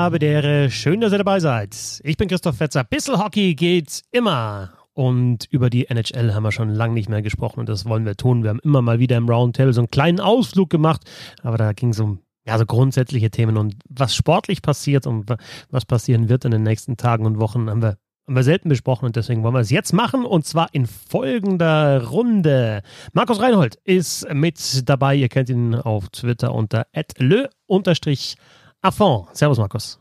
habe. Schön, dass ihr dabei seid. Ich bin Christoph Fetzer. Bissel Hockey geht immer. Und über die NHL haben wir schon lange nicht mehr gesprochen und das wollen wir tun. Wir haben immer mal wieder im Roundtable so einen kleinen Ausflug gemacht, aber da ging es um ja, so grundsätzliche Themen und was sportlich passiert und was passieren wird in den nächsten Tagen und Wochen, haben wir, haben wir selten besprochen und deswegen wollen wir es jetzt machen und zwar in folgender Runde. Markus Reinhold ist mit dabei. Ihr kennt ihn auf Twitter unter le-affond. Servus, Markus.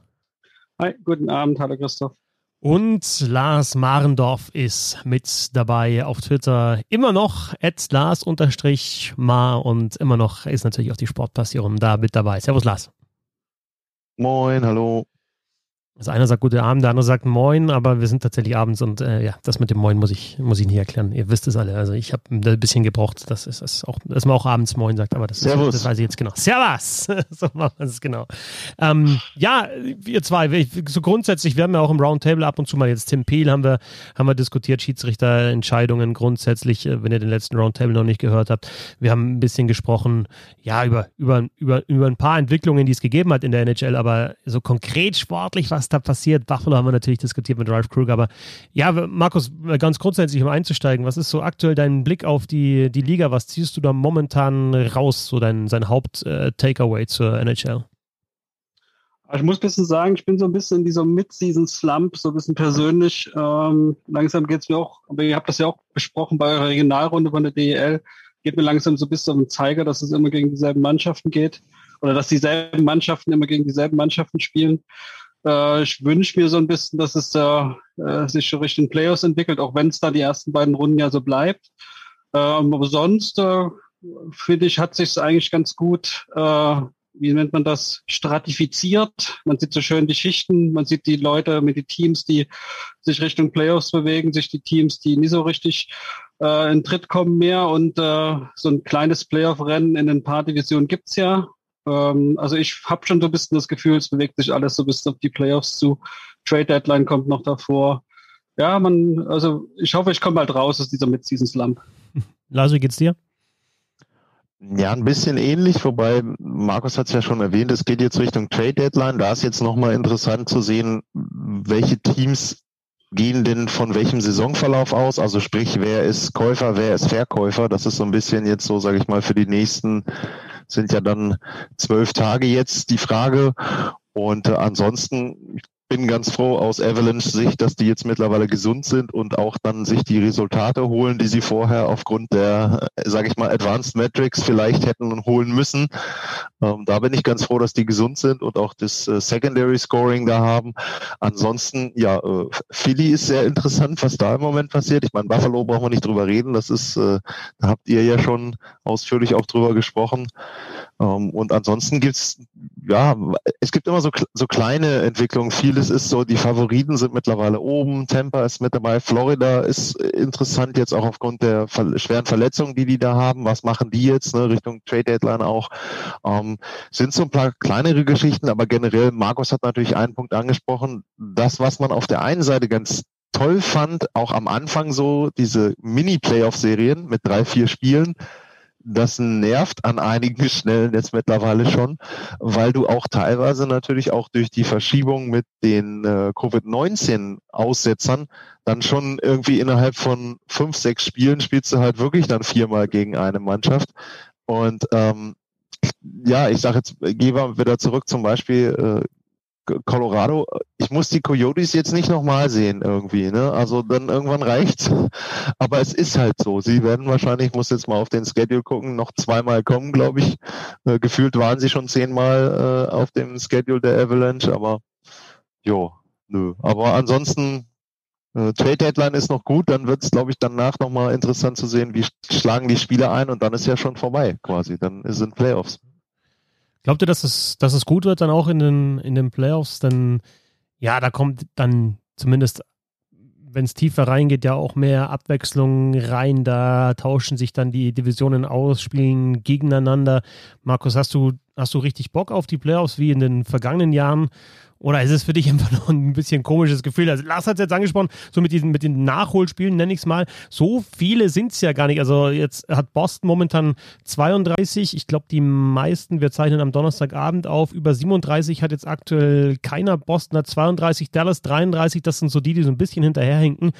Hi, guten Abend. Hallo, Christoph. Und Lars Marendorf ist mit dabei auf Twitter. Immer noch at Lars-Mar und immer noch ist natürlich auch die Sportpassion da mit dabei. Servus Lars. Moin, hallo. Also einer sagt guten Abend, der andere sagt Moin, aber wir sind tatsächlich abends und äh, ja, das mit dem Moin muss ich, muss ich nicht erklären. Ihr wisst es alle. Also ich habe ein bisschen gebraucht, dass, es, das auch, dass man auch abends Moin sagt, aber das, Servus. das weiß ich jetzt genau. Servus! so machen wir es genau. Ähm, ja, wir zwei, so grundsätzlich, wir haben ja auch im Roundtable ab und zu mal jetzt Tim Peel haben wir, haben wir diskutiert, Schiedsrichterentscheidungen grundsätzlich, äh, wenn ihr den letzten Roundtable noch nicht gehört habt. Wir haben ein bisschen gesprochen, ja, über, über, über, über ein paar Entwicklungen, die es gegeben hat in der NHL, aber so konkret sportlich, was da passiert. Buffalo haben wir natürlich diskutiert mit Ralph Kruger, aber ja, Markus, ganz grundsätzlich, um einzusteigen, was ist so aktuell dein Blick auf die, die Liga? Was ziehst du da momentan raus, so dein, sein Haupt-Takeaway äh, zur NHL? Ich muss ein bisschen sagen, ich bin so ein bisschen in dieser Mid-Season-Slump, so ein bisschen persönlich. Ähm, langsam geht es mir auch, aber ihr habt das ja auch besprochen bei eurer Regionalrunde von der DEL, geht mir langsam so ein bisschen um den Zeiger, dass es immer gegen dieselben Mannschaften geht oder dass dieselben Mannschaften immer gegen dieselben Mannschaften spielen. Äh, ich wünsche mir so ein bisschen, dass es äh, sich Richtung Playoffs entwickelt, auch wenn es da die ersten beiden Runden ja so bleibt. Ähm, aber sonst äh, finde ich, hat sich eigentlich ganz gut, äh, wie nennt man das, stratifiziert. Man sieht so schön die Schichten, man sieht die Leute mit den Teams, die sich Richtung Playoffs bewegen, sich die Teams, die nie so richtig äh, in Tritt kommen mehr und äh, so ein kleines Playoff-Rennen in den paar Divisionen gibt's ja. Ähm, also ich habe schon so ein bisschen das Gefühl, es bewegt sich alles so bis auf die Playoffs zu. Trade Deadline kommt noch davor. Ja, man, also ich hoffe, ich komme bald raus aus dieser Mid-Season Slump. Lars, wie geht's dir? Ja, ein bisschen ähnlich, wobei Markus hat es ja schon erwähnt, es geht jetzt Richtung Trade Deadline. Da ist jetzt nochmal interessant zu sehen, welche Teams gehen denn von welchem Saisonverlauf aus? Also sprich, wer ist Käufer, wer ist Verkäufer? Das ist so ein bisschen jetzt so, sage ich mal, für die nächsten sind ja dann zwölf Tage jetzt die Frage. Und äh, ansonsten, ich bin ganz froh aus Avalanche Sicht, dass die jetzt mittlerweile gesund sind und auch dann sich die Resultate holen, die sie vorher aufgrund der, sage ich mal, Advanced Metrics vielleicht hätten holen müssen. Ähm, da bin ich ganz froh, dass die gesund sind und auch das äh, Secondary Scoring da haben. Ansonsten, ja, äh, Philly ist sehr interessant, was da im Moment passiert. Ich meine, Buffalo brauchen wir nicht drüber reden. Das ist, äh, da habt ihr ja schon ausführlich auch drüber gesprochen. Ähm, und ansonsten gibt's ja, es gibt immer so, so kleine Entwicklungen. Vieles ist so, die Favoriten sind mittlerweile oben. Tampa ist mit dabei. Florida ist interessant jetzt auch aufgrund der schweren Verletzungen, die die da haben. Was machen die jetzt, ne, Richtung Trade Deadline auch? Ähm, sind so ein paar kleinere Geschichten, aber generell, Markus hat natürlich einen Punkt angesprochen. Das, was man auf der einen Seite ganz toll fand, auch am Anfang so, diese Mini-Playoff-Serien mit drei, vier Spielen, das nervt an einigen Stellen jetzt mittlerweile schon, weil du auch teilweise natürlich auch durch die Verschiebung mit den äh, Covid-19-Aussetzern dann schon irgendwie innerhalb von fünf, sechs Spielen spielst du halt wirklich dann viermal gegen eine Mannschaft. Und ähm, ja, ich sage jetzt, gehen wir wieder zurück zum Beispiel äh, Colorado, ich muss die Coyotes jetzt nicht nochmal sehen irgendwie, ne? Also dann irgendwann reicht's. Aber es ist halt so. Sie werden wahrscheinlich, ich muss jetzt mal auf den Schedule gucken, noch zweimal kommen, glaube ich. Äh, gefühlt waren sie schon zehnmal äh, auf dem Schedule der Avalanche, aber jo, nö. Aber ansonsten äh, Trade Deadline ist noch gut, dann wird es, glaube ich, danach nochmal interessant zu sehen, wie schlagen die Spieler ein und dann ist ja schon vorbei quasi. Dann sind Playoffs. Glaubt ihr, dass es, dass es gut wird dann auch in den, in den Playoffs? Denn ja, da kommt dann zumindest, wenn es tiefer reingeht, ja auch mehr Abwechslung rein. Da tauschen sich dann die Divisionen aus, spielen gegeneinander. Markus, hast du, hast du richtig Bock auf die Playoffs wie in den vergangenen Jahren? Oder ist es für dich einfach noch ein bisschen komisches Gefühl? Also Lars hat es jetzt angesprochen, so mit diesen mit den Nachholspielen nenne ich es mal. So viele sind es ja gar nicht. Also jetzt hat Boston momentan 32. Ich glaube, die meisten, wir zeichnen am Donnerstagabend auf, über 37 hat jetzt aktuell keiner. Boston hat 32, Dallas 33. Das sind so die, die so ein bisschen hinterherhinken.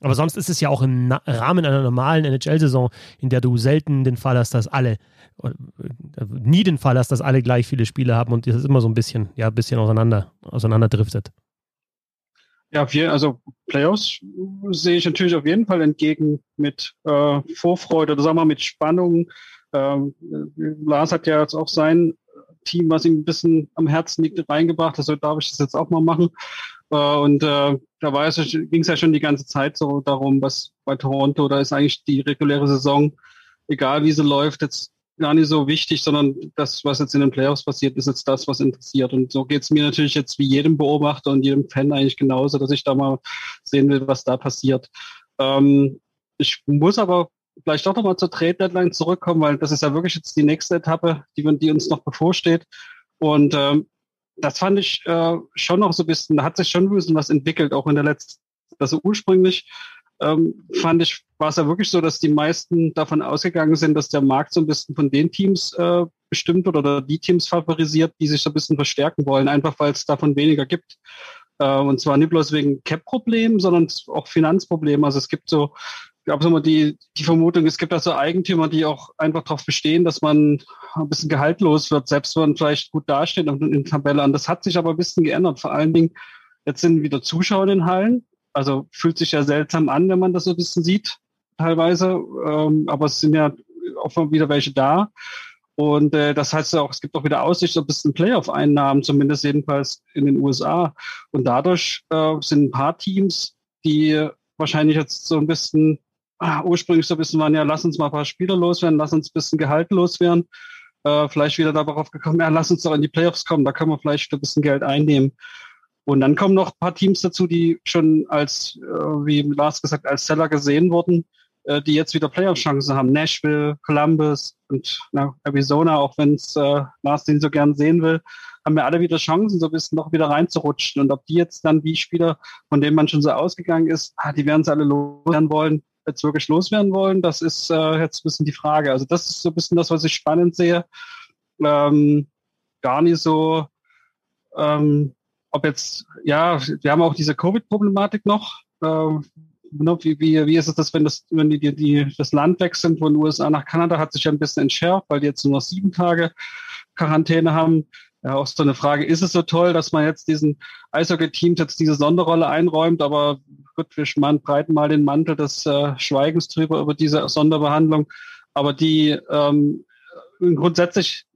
Aber sonst ist es ja auch im Rahmen einer normalen NHL-Saison, in der du selten den Fall hast, dass alle, nie den Fall hast, dass alle gleich viele Spiele haben und ist immer so ein bisschen, ja, ein bisschen auseinander, auseinanderdriftet. Ja, also Playoffs sehe ich natürlich auf jeden Fall entgegen mit äh, Vorfreude oder sagen wir mal mit Spannung. Ähm, Lars hat ja jetzt auch sein Team, was ihm ein bisschen am Herzen liegt, reingebracht. Also darf ich das jetzt auch mal machen. Äh, und äh, da ging es ja schon die ganze Zeit so darum, was bei Toronto, da ist eigentlich die reguläre Saison, egal wie sie läuft, jetzt gar nicht so wichtig, sondern das, was jetzt in den Playoffs passiert, ist jetzt das, was interessiert. Und so geht es mir natürlich jetzt wie jedem Beobachter und jedem Fan eigentlich genauso, dass ich da mal sehen will, was da passiert. Ähm, ich muss aber vielleicht doch nochmal zur Trade Deadline zurückkommen, weil das ist ja wirklich jetzt die nächste Etappe, die, die uns noch bevorsteht. Und ähm, das fand ich äh, schon noch so ein bisschen, da hat sich schon ein bisschen was entwickelt, auch in der letzten, also ursprünglich ähm, fand ich, war es ja wirklich so, dass die meisten davon ausgegangen sind, dass der Markt so ein bisschen von den Teams äh, bestimmt wird oder die Teams favorisiert, die sich so ein bisschen verstärken wollen, einfach weil es davon weniger gibt. Äh, und zwar nicht bloß wegen Cap-Problemen, sondern auch Finanzproblemen. Also es gibt so gab es immer die, die Vermutung, es gibt da so Eigentümer, die auch einfach darauf bestehen, dass man ein bisschen gehaltlos wird, selbst wenn man vielleicht gut dasteht in der Tabelle. Und das hat sich aber ein bisschen geändert. Vor allen Dingen, jetzt sind wieder Zuschauer in den Hallen. Also fühlt sich ja seltsam an, wenn man das so ein bisschen sieht, teilweise. Ähm, aber es sind ja auch wieder welche da. Und äh, das heißt auch, es gibt auch wieder Aussicht auf ein bisschen Playoff-Einnahmen, zumindest jedenfalls in den USA. Und dadurch äh, sind ein paar Teams, die wahrscheinlich jetzt so ein bisschen ah, ursprünglich so ein bisschen waren, ja, lass uns mal ein paar Spieler loswerden, lass uns ein bisschen Gehalt loswerden. Äh, vielleicht wieder darauf gekommen, ja, lass uns doch in die Playoffs kommen, da können wir vielleicht ein bisschen Geld einnehmen. Und dann kommen noch ein paar Teams dazu, die schon als, äh, wie Lars gesagt, als Seller gesehen wurden, äh, die jetzt wieder Playoff-Chancen haben. Nashville, Columbus und na, Arizona, auch wenn es äh, Lars den so gern sehen will, haben wir alle wieder Chancen, so ein bisschen noch wieder reinzurutschen. Und ob die jetzt dann die Spieler, von denen man schon so ausgegangen ist, ah, die werden es alle loswerden wollen, jetzt wirklich loswerden wollen, das ist äh, jetzt ein bisschen die Frage. Also das ist so ein bisschen das, was ich spannend sehe. Ähm, gar nicht so, ähm, ob jetzt, ja, wir haben auch diese Covid-Problematik noch. Ähm, wie, wie, wie ist es das, wenn das, wenn die, die, das Land wechseln von den USA nach Kanada, hat sich ja ein bisschen entschärft, weil die jetzt nur noch sieben Tage Quarantäne haben. Ja, auch so eine Frage, ist es so toll, dass man jetzt diesen Eishockey-Teams jetzt diese Sonderrolle einräumt, aber gut, wir breiten mal den Mantel des äh, Schweigens drüber über diese Sonderbehandlung. Aber die ähm, grundsätzlich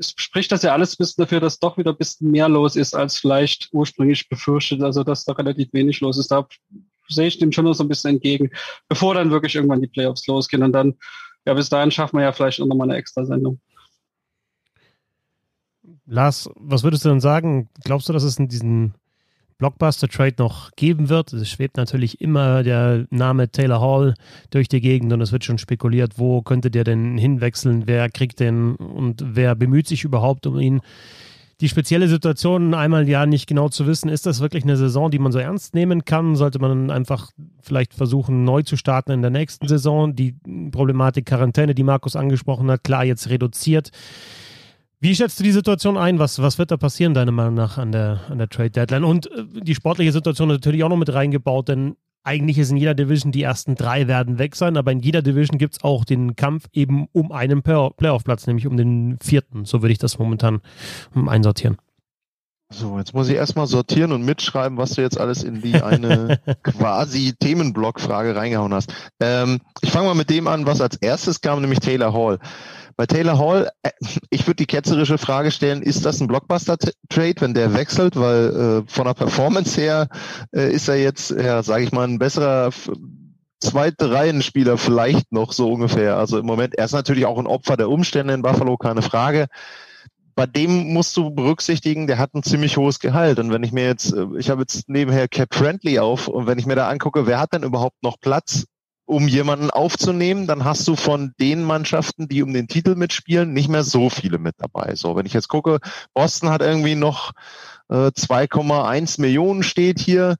spricht das ja alles ein bisschen dafür, dass doch wieder ein bisschen mehr los ist, als vielleicht ursprünglich befürchtet. Also dass da relativ wenig los ist. Da sehe ich dem schon noch so ein bisschen entgegen, bevor dann wirklich irgendwann die Playoffs losgehen. Und dann, ja, bis dahin schaffen wir ja vielleicht noch mal eine extra Sendung. Lars, was würdest du denn sagen? Glaubst du, dass es in diesen Blockbuster-Trade noch geben wird? Es schwebt natürlich immer der Name Taylor Hall durch die Gegend und es wird schon spekuliert, wo könnte der denn hinwechseln? Wer kriegt den und wer bemüht sich überhaupt um ihn? Die spezielle Situation, einmal ja nicht genau zu wissen, ist das wirklich eine Saison, die man so ernst nehmen kann? Sollte man einfach vielleicht versuchen, neu zu starten in der nächsten Saison? Die Problematik Quarantäne, die Markus angesprochen hat, klar jetzt reduziert. Wie schätzt du die Situation ein? Was, was wird da passieren, deiner Meinung nach, an der, an der Trade Deadline? Und äh, die sportliche Situation natürlich auch noch mit reingebaut, denn eigentlich ist in jeder Division die ersten drei werden weg sein, aber in jeder Division gibt es auch den Kampf eben um einen Playoff-Platz, nämlich um den vierten. So würde ich das momentan um, einsortieren. So, jetzt muss ich erstmal sortieren und mitschreiben, was du jetzt alles in die eine quasi Themenblock-Frage reingehauen hast. Ähm, ich fange mal mit dem an, was als erstes kam, nämlich Taylor Hall. Bei Taylor Hall, äh, ich würde die ketzerische Frage stellen, ist das ein Blockbuster-Trade, wenn der wechselt? Weil äh, von der Performance her äh, ist er jetzt, ja, sage ich mal, ein besserer zweite Reihenspieler vielleicht noch so ungefähr. Also im Moment, er ist natürlich auch ein Opfer der Umstände in Buffalo, keine Frage. Bei dem musst du berücksichtigen, der hat ein ziemlich hohes Gehalt. Und wenn ich mir jetzt, äh, ich habe jetzt nebenher Cap Friendly auf und wenn ich mir da angucke, wer hat denn überhaupt noch Platz um jemanden aufzunehmen, dann hast du von den Mannschaften, die um den Titel mitspielen, nicht mehr so viele mit dabei. So, wenn ich jetzt gucke, Boston hat irgendwie noch Äh, 2,1 Millionen steht hier.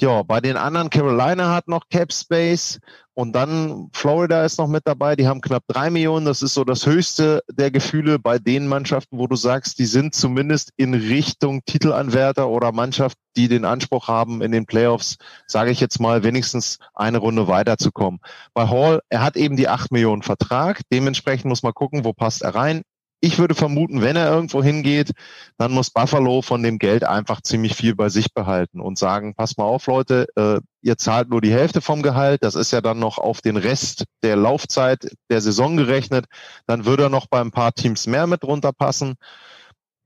Ja, bei den anderen, Carolina hat noch Cap Space und dann Florida ist noch mit dabei, die haben knapp drei Millionen. Das ist so das höchste der Gefühle bei den Mannschaften, wo du sagst, die sind zumindest in Richtung Titelanwärter oder Mannschaft, die den Anspruch haben, in den Playoffs, sage ich jetzt mal, wenigstens eine Runde weiterzukommen. Bei Hall, er hat eben die acht Millionen Vertrag. Dementsprechend muss man gucken, wo passt er rein. Ich würde vermuten, wenn er irgendwo hingeht, dann muss Buffalo von dem Geld einfach ziemlich viel bei sich behalten und sagen, pass mal auf, Leute, äh, ihr zahlt nur die Hälfte vom Gehalt, das ist ja dann noch auf den Rest der Laufzeit der Saison gerechnet, dann würde er noch bei ein paar Teams mehr mit runterpassen.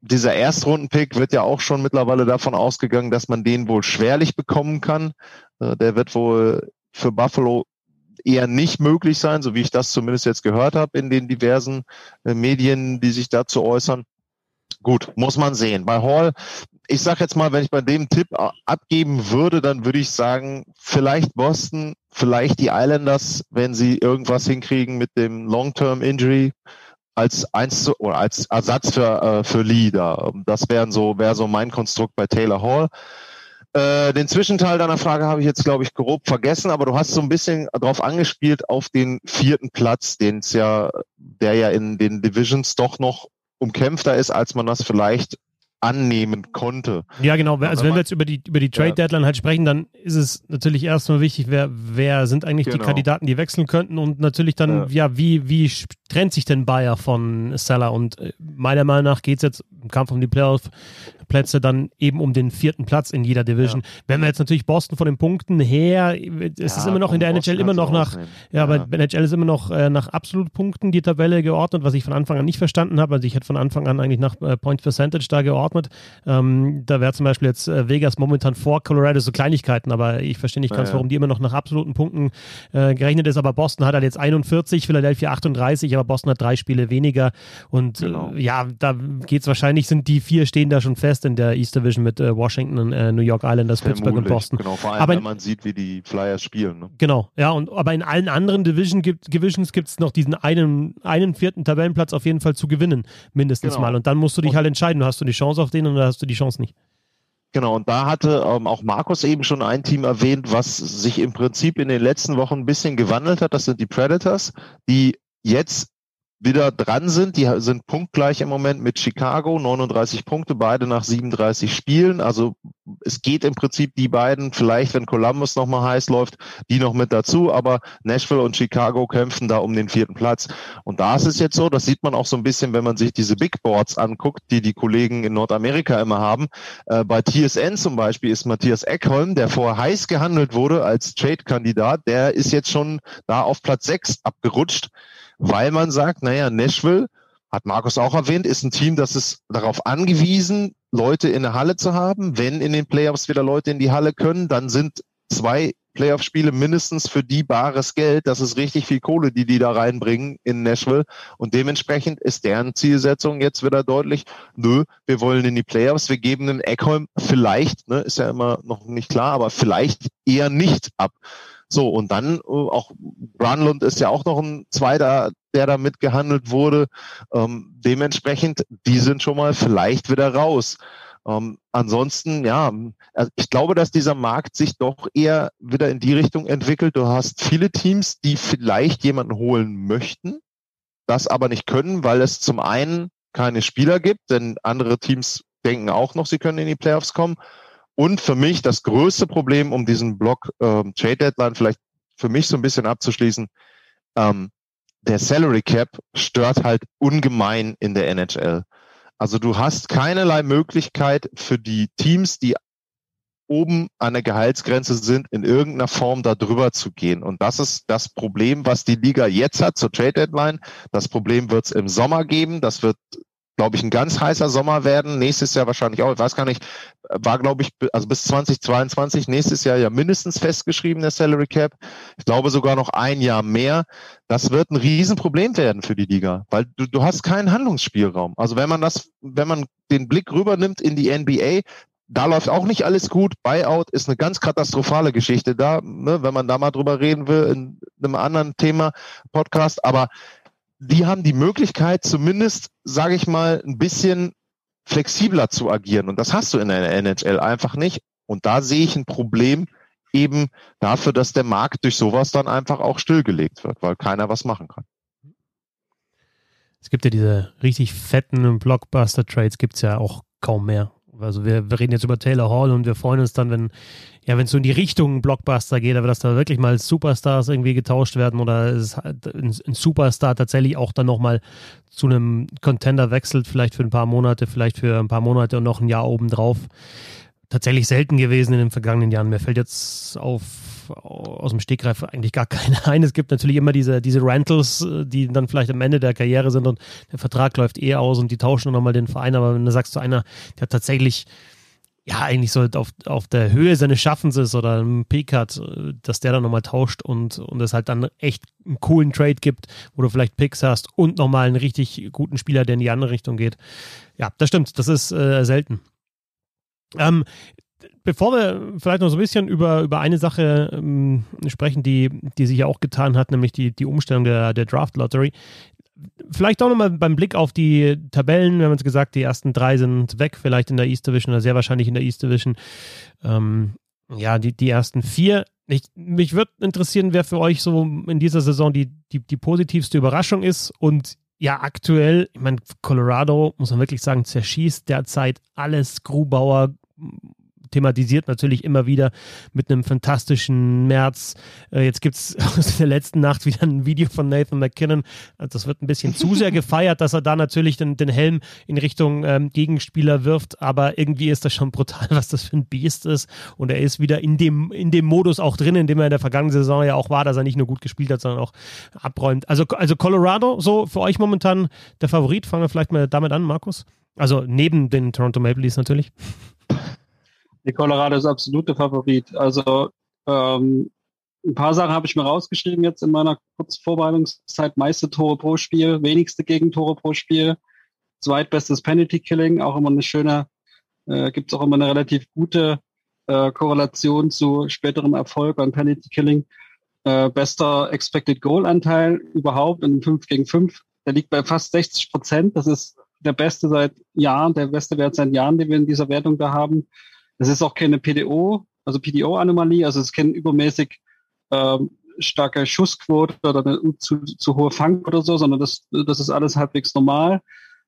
Dieser Erstrundenpick wird ja auch schon mittlerweile davon ausgegangen, dass man den wohl schwerlich bekommen kann. Äh, der wird wohl für Buffalo eher nicht möglich sein, so wie ich das zumindest jetzt gehört habe in den diversen äh, Medien, die sich dazu äußern. Gut, muss man sehen. Bei Hall, ich sage jetzt mal, wenn ich bei dem Tipp abgeben würde, dann würde ich sagen, vielleicht Boston, vielleicht die Islanders, wenn sie irgendwas hinkriegen mit dem Long-Term Injury als eins zu, oder als Ersatz für äh, für Lee da. Das wären so wäre so mein Konstrukt bei Taylor Hall. Äh, den Zwischenteil deiner Frage habe ich jetzt, glaube ich, grob vergessen, aber du hast so ein bisschen darauf angespielt auf den vierten Platz, den es ja, der ja in den Divisions doch noch umkämpfter ist, als man das vielleicht annehmen konnte. Ja, genau. Also wenn wir jetzt über die, über die Trade Deadline halt sprechen, dann ist es natürlich erstmal wichtig, wer, wer sind eigentlich genau. die Kandidaten, die wechseln könnten und natürlich dann, ja, ja wie, wie trennt sich denn Bayer von Seller? Und äh, meiner Meinung nach geht es jetzt im Kampf um die Playoff-Plätze dann eben um den vierten Platz in jeder Division. Ja. Wenn wir jetzt natürlich Boston von den Punkten her, es ja, ist immer noch in der NHL immer noch nach, ja, aber NHL ist immer noch äh, nach Absolutpunkten die Tabelle geordnet, was ich von Anfang an nicht verstanden habe. Also ich hätte von Anfang an eigentlich nach äh, Point Percentage da geordnet. Ähm, da wäre zum Beispiel jetzt äh, Vegas momentan vor Colorado so Kleinigkeiten, aber ich verstehe nicht ganz, warum die immer noch nach absoluten Punkten äh, gerechnet ist. Aber Boston hat halt jetzt 41, Philadelphia 38, aber Boston hat drei Spiele weniger. Und äh, genau. ja, da geht es wahrscheinlich, sind die vier stehen da schon fest in der East Division mit äh, Washington, äh, New York Islanders, Vermutlich, Pittsburgh und Boston. Genau, vor allem, aber, wenn man sieht, wie die Flyers spielen. Ne? Genau, ja, und aber in allen anderen Division gibt, Divisions gibt es noch diesen einen, einen vierten Tabellenplatz auf jeden Fall zu gewinnen, mindestens genau. mal. Und dann musst du dich und, halt entscheiden, hast du die Chance auf den oder hast du die Chance nicht. Genau, und da hatte ähm, auch Markus eben schon ein Team erwähnt, was sich im Prinzip in den letzten Wochen ein bisschen gewandelt hat. Das sind die Predators, die jetzt wieder dran sind. Die sind punktgleich im Moment mit Chicago, 39 Punkte, beide nach 37 Spielen. Also es geht im Prinzip die beiden, vielleicht wenn Columbus nochmal heiß läuft, die noch mit dazu, aber Nashville und Chicago kämpfen da um den vierten Platz. Und da ist es jetzt so, das sieht man auch so ein bisschen, wenn man sich diese Big Boards anguckt, die die Kollegen in Nordamerika immer haben. Äh, bei TSN zum Beispiel ist Matthias Eckholm, der vorher heiß gehandelt wurde als Trade-Kandidat, der ist jetzt schon da auf Platz 6 abgerutscht weil man sagt, naja, Nashville, hat Markus auch erwähnt, ist ein Team, das ist darauf angewiesen, Leute in der Halle zu haben. Wenn in den Playoffs wieder Leute in die Halle können, dann sind zwei Playoff-Spiele mindestens für die bares Geld. Das ist richtig viel Kohle, die die da reinbringen in Nashville. Und dementsprechend ist deren Zielsetzung jetzt wieder deutlich, nö, wir wollen in die Playoffs, wir geben dem Eckholm vielleicht, ne, ist ja immer noch nicht klar, aber vielleicht eher nicht ab. So, und dann äh, auch Brunlund ist ja auch noch ein zweiter, der da mitgehandelt wurde. Ähm, dementsprechend, die sind schon mal vielleicht wieder raus. Ähm, ansonsten, ja, also ich glaube, dass dieser Markt sich doch eher wieder in die Richtung entwickelt. Du hast viele Teams, die vielleicht jemanden holen möchten, das aber nicht können, weil es zum einen keine Spieler gibt, denn andere Teams denken auch noch, sie können in die Playoffs kommen. Und für mich das größte Problem, um diesen Block ähm, Trade Deadline vielleicht für mich so ein bisschen abzuschließen, ähm, der Salary Cap stört halt ungemein in der NHL. Also du hast keinerlei Möglichkeit für die Teams, die oben an der Gehaltsgrenze sind, in irgendeiner Form da drüber zu gehen. Und das ist das Problem, was die Liga jetzt hat zur Trade Deadline. Das Problem wird es im Sommer geben. Das wird glaube ich, ein ganz heißer Sommer werden. Nächstes Jahr wahrscheinlich auch. Ich weiß gar nicht, war, glaube ich, also bis 2022, nächstes Jahr ja mindestens festgeschrieben, der Salary Cap. Ich glaube sogar noch ein Jahr mehr. Das wird ein Riesenproblem werden für die Liga, weil du, du hast keinen Handlungsspielraum. Also wenn man das, wenn man den Blick rübernimmt in die NBA, da läuft auch nicht alles gut. Buyout ist eine ganz katastrophale Geschichte da, ne, wenn man da mal drüber reden will in einem anderen Thema, Podcast. Aber die haben die Möglichkeit, zumindest, sage ich mal, ein bisschen flexibler zu agieren. Und das hast du in der NHL einfach nicht. Und da sehe ich ein Problem eben dafür, dass der Markt durch sowas dann einfach auch stillgelegt wird, weil keiner was machen kann. Es gibt ja diese richtig fetten Blockbuster-Trades, gibt es ja auch kaum mehr. Also wir, wir, reden jetzt über Taylor Hall und wir freuen uns dann, wenn ja, wenn es so in die Richtung Blockbuster geht, aber dass da wirklich mal Superstars irgendwie getauscht werden oder es, ein, ein Superstar tatsächlich auch dann nochmal zu einem Contender wechselt, vielleicht für ein paar Monate, vielleicht für ein paar Monate und noch ein Jahr obendrauf. Tatsächlich selten gewesen in den vergangenen Jahren. Mir fällt jetzt auf aus dem Stegreif eigentlich gar keine ein. Es gibt natürlich immer diese, diese Rentals, die dann vielleicht am Ende der Karriere sind und der Vertrag läuft eh aus und die tauschen nochmal den Verein. Aber wenn du sagst, so einer, der tatsächlich ja, eigentlich so auf, auf der Höhe seines Schaffens ist oder ein Peak hat, dass der dann nochmal tauscht und, und es halt dann echt einen coolen Trade gibt, wo du vielleicht Picks hast und nochmal einen richtig guten Spieler, der in die andere Richtung geht. Ja, das stimmt, das ist äh, selten. Ähm, bevor wir vielleicht noch so ein bisschen über, über eine Sache ähm, sprechen, die, die sich ja auch getan hat, nämlich die, die Umstellung der, der Draft Lottery. Vielleicht auch nochmal beim Blick auf die Tabellen. Wir haben uns gesagt, die ersten drei sind weg, vielleicht in der East Division oder sehr wahrscheinlich in der East Division. Ähm, ja, die, die ersten vier. Ich, mich würde interessieren, wer für euch so in dieser Saison die, die, die positivste Überraschung ist und ja, aktuell, ich meine, Colorado, muss man wirklich sagen, zerschießt derzeit alles. Grubauer, thematisiert natürlich immer wieder mit einem fantastischen März. Äh, jetzt gibt es aus der letzten Nacht wieder ein Video von Nathan McKinnon. Also das wird ein bisschen zu sehr gefeiert, dass er da natürlich den, den Helm in Richtung ähm, Gegenspieler wirft, aber irgendwie ist das schon brutal, was das für ein Biest ist. Und er ist wieder in dem, in dem Modus auch drin, in dem er in der vergangenen Saison ja auch war, dass er nicht nur gut gespielt hat, sondern auch abräumt. Also, also Colorado, so für euch momentan der Favorit. Fangen wir vielleicht mal damit an, Markus. Also neben den Toronto Maple Leafs natürlich. Die Colorado ist absolut der Favorit. Also ähm, ein paar Sachen habe ich mir rausgeschrieben jetzt in meiner kurzen Vorbereitungszeit. Meiste Tore pro Spiel, wenigste Gegentore pro Spiel, zweitbestes Penalty Killing, auch immer eine schöne, äh, gibt es auch immer eine relativ gute äh, Korrelation zu späterem Erfolg an Penalty Killing. Äh, bester Expected Goal Anteil überhaupt in 5 gegen 5. Der liegt bei fast 60 Prozent. Das ist der beste seit Jahren, der beste Wert seit Jahren, den wir in dieser Wertung da haben. Es ist auch keine PDO, also PDO-Anomalie, also es ist keine übermäßig ähm, starke Schussquote oder eine zu, zu hohe Fang oder so, sondern das, das ist alles halbwegs normal.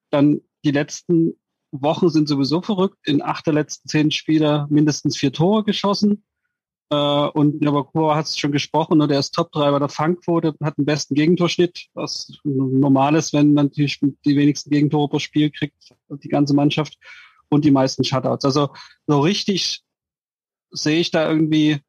Dann die letzten Wochen sind sowieso verrückt. In acht der letzten zehn Spieler mindestens vier Tore geschossen. Äh, und Nabokova hat es schon gesprochen, ne, der ist Top 3 bei der Fangquote, hat den besten Gegentorschnitt, was normal ist, wenn man natürlich die wenigsten Gegentore pro Spiel kriegt, die ganze Mannschaft und die meisten Shutouts. Also so richtig sehe ich da irgendwie,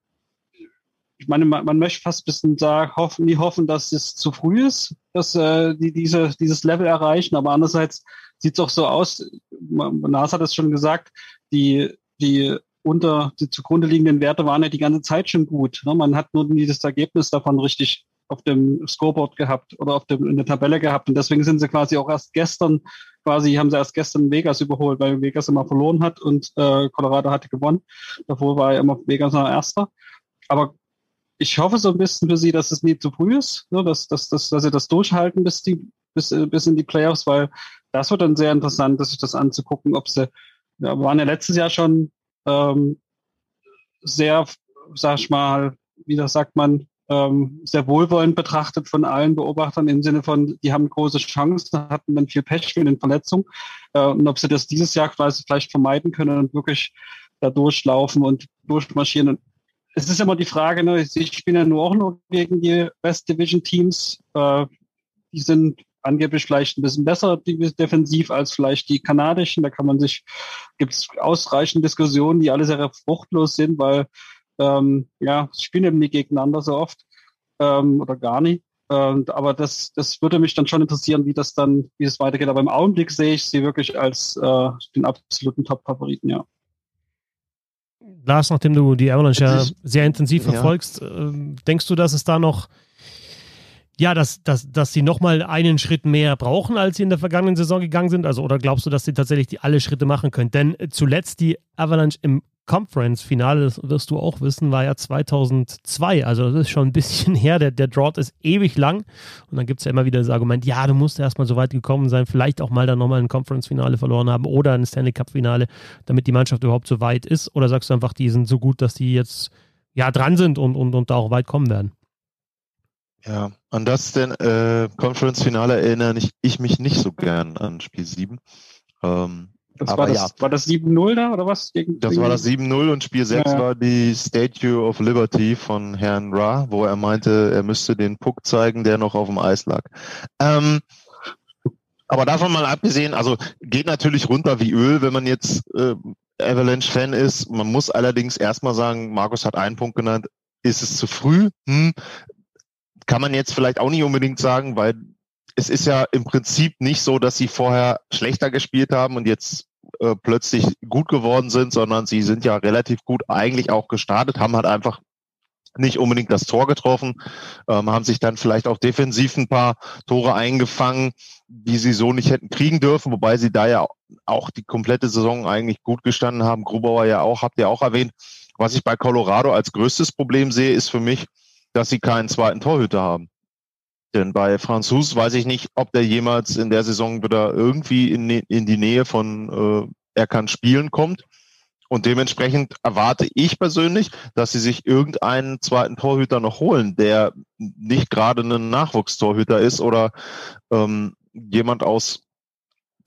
ich meine, man, man möchte fast ein bisschen sagen, hoffen, nie hoffen, dass es zu früh ist, dass äh, die diese, dieses Level erreichen, aber andererseits sieht es auch so aus, Nas hat es schon gesagt, die, die unter die zugrunde liegenden Werte waren ja die ganze Zeit schon gut. Ne? Man hat nur nie das Ergebnis davon richtig auf dem Scoreboard gehabt oder auf dem, in der Tabelle gehabt. Und deswegen sind sie quasi auch erst gestern, quasi haben sie erst gestern Vegas überholt, weil Vegas immer verloren hat und äh, Colorado hatte gewonnen. Davor war ja immer Vegas noch Erster. Aber ich hoffe so ein bisschen für sie, dass es nie zu früh ist, ne? dass, dass, dass, dass sie das durchhalten bis, die, bis, bis in die Playoffs, weil das wird dann sehr interessant, sich das anzugucken, ob sie, ja, waren ja letztes Jahr schon ähm, sehr, sag ich mal, wie das sagt man, ähm, sehr wohlwollend betrachtet von allen Beobachtern im Sinne von, die haben große Chancen, hatten dann viel Pech mit den Verletzungen. Äh, und ob sie das dieses Jahr quasi vielleicht vermeiden können und wirklich da durchlaufen und durchmarschieren. Und es ist immer die Frage, ne, ich spiele ja nur auch nur gegen die West Division Teams. Äh, die sind angeblich vielleicht ein bisschen besser defensiv als vielleicht die kanadischen. Da kann man sich, gibt es ausreichend Diskussionen, die alle sehr fruchtlos sind, weil ähm, ja, spielen eben nie gegeneinander so oft ähm, oder gar nie. Und, aber das, das würde mich dann schon interessieren, wie das dann, wie es weitergeht. Aber im Augenblick sehe ich sie wirklich als äh, den absoluten Top-Favoriten, ja. Lars, nachdem du die Avalanche ja sehr intensiv verfolgst, ja. äh, denkst du, dass es da noch ja, dass, dass, dass sie nochmal einen Schritt mehr brauchen, als sie in der vergangenen Saison gegangen sind? Also, oder glaubst du, dass sie tatsächlich die alle Schritte machen können? Denn zuletzt die Avalanche im Conference-Finale, wirst du auch wissen, war ja 2002. Also das ist schon ein bisschen her. Der, der Drought ist ewig lang. Und dann gibt es ja immer wieder das Argument, ja, du musst erstmal so weit gekommen sein, vielleicht auch mal dann nochmal ein Conference-Finale verloren haben oder ein Stanley Cup-Finale, damit die Mannschaft überhaupt so weit ist. Oder sagst du einfach, die sind so gut, dass die jetzt ja dran sind und, und, und da auch weit kommen werden? Ja, an das denn äh, Conference-Finale erinnere ich, ich mich nicht so gern an Spiel 7. Ähm, das war, das, ja. war das 7-0 da oder was? Gegen, das war das 7-0 und Spiel 6 ja, ja. war die Statue of Liberty von Herrn Ra, wo er meinte, er müsste den Puck zeigen, der noch auf dem Eis lag. Ähm, aber davon mal abgesehen, also geht natürlich runter wie Öl, wenn man jetzt äh, Avalanche-Fan ist. Man muss allerdings erstmal sagen, Markus hat einen Punkt genannt, ist es zu früh? Hm, kann man jetzt vielleicht auch nicht unbedingt sagen, weil es ist ja im Prinzip nicht so, dass sie vorher schlechter gespielt haben und jetzt äh, plötzlich gut geworden sind, sondern sie sind ja relativ gut eigentlich auch gestartet, haben halt einfach nicht unbedingt das Tor getroffen, ähm, haben sich dann vielleicht auch defensiv ein paar Tore eingefangen, die sie so nicht hätten kriegen dürfen, wobei sie da ja auch die komplette Saison eigentlich gut gestanden haben. Grubauer ja auch, habt ihr auch erwähnt. Was ich bei Colorado als größtes Problem sehe, ist für mich, dass sie keinen zweiten Torhüter haben. Denn bei Franzus weiß ich nicht, ob der jemals in der Saison wieder irgendwie in, in die Nähe von äh, er kann spielen kommt. Und dementsprechend erwarte ich persönlich, dass sie sich irgendeinen zweiten Torhüter noch holen, der nicht gerade ein Nachwuchstorhüter ist oder ähm, jemand aus,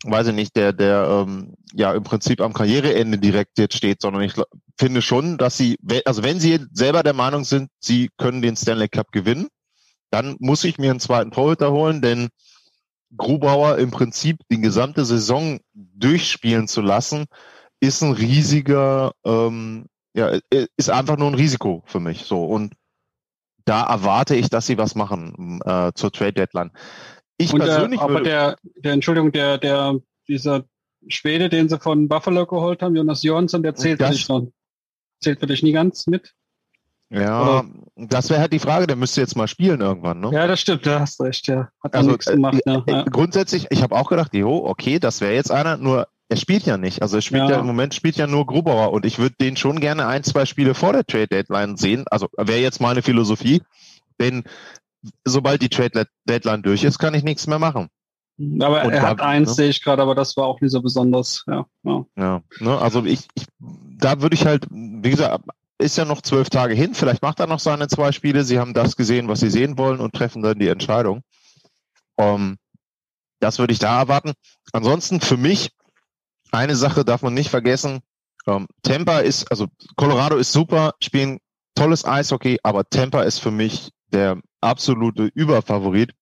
weiß ich nicht, der, der ähm, ja im Prinzip am Karriereende direkt jetzt steht, sondern ich finde schon, dass sie, also wenn sie selber der Meinung sind, sie können den Stanley Cup gewinnen, dann muss ich mir einen zweiten Torhüter holen, denn Grubauer im Prinzip die gesamte Saison durchspielen zu lassen, ist ein riesiger, ähm, ja, ist einfach nur ein Risiko für mich. So und da erwarte ich, dass sie was machen äh, zur Trade Deadline. Ich und persönlich der, aber der, der Entschuldigung, der, der dieser Schwede, den sie von Buffalo geholt haben, Jonas Jonsson, der zählt für dich noch. Zählt für dich nie ganz mit? Ja, Oder? das wäre halt die Frage, der müsste jetzt mal spielen irgendwann, ne? Ja, das stimmt, da hast recht, ja. Hat also, nichts gemacht, äh, ja. Grundsätzlich, ich habe auch gedacht, jo, okay, das wäre jetzt einer, nur er spielt ja nicht. Also er spielt ja, ja im Moment spielt ja nur Grubauer und ich würde den schon gerne ein, zwei Spiele vor der Trade Deadline sehen. Also wäre jetzt meine Philosophie, denn sobald die Trade Deadline durch ist, kann ich nichts mehr machen. Aber und er da, hat eins, ne? sehe ich gerade, aber das war auch nicht so besonders. Ja, ja. ja ne? also ich, ich da würde ich halt, wie gesagt, ist ja noch zwölf Tage hin. Vielleicht macht er noch seine zwei Spiele. Sie haben das gesehen, was sie sehen wollen und treffen dann die Entscheidung. Um, ähm, das würde ich da erwarten. Ansonsten für mich eine Sache darf man nicht vergessen. Um, ähm, Tampa ist, also Colorado ist super, spielen tolles Eishockey, aber Tampa ist für mich der absolute Überfavorit.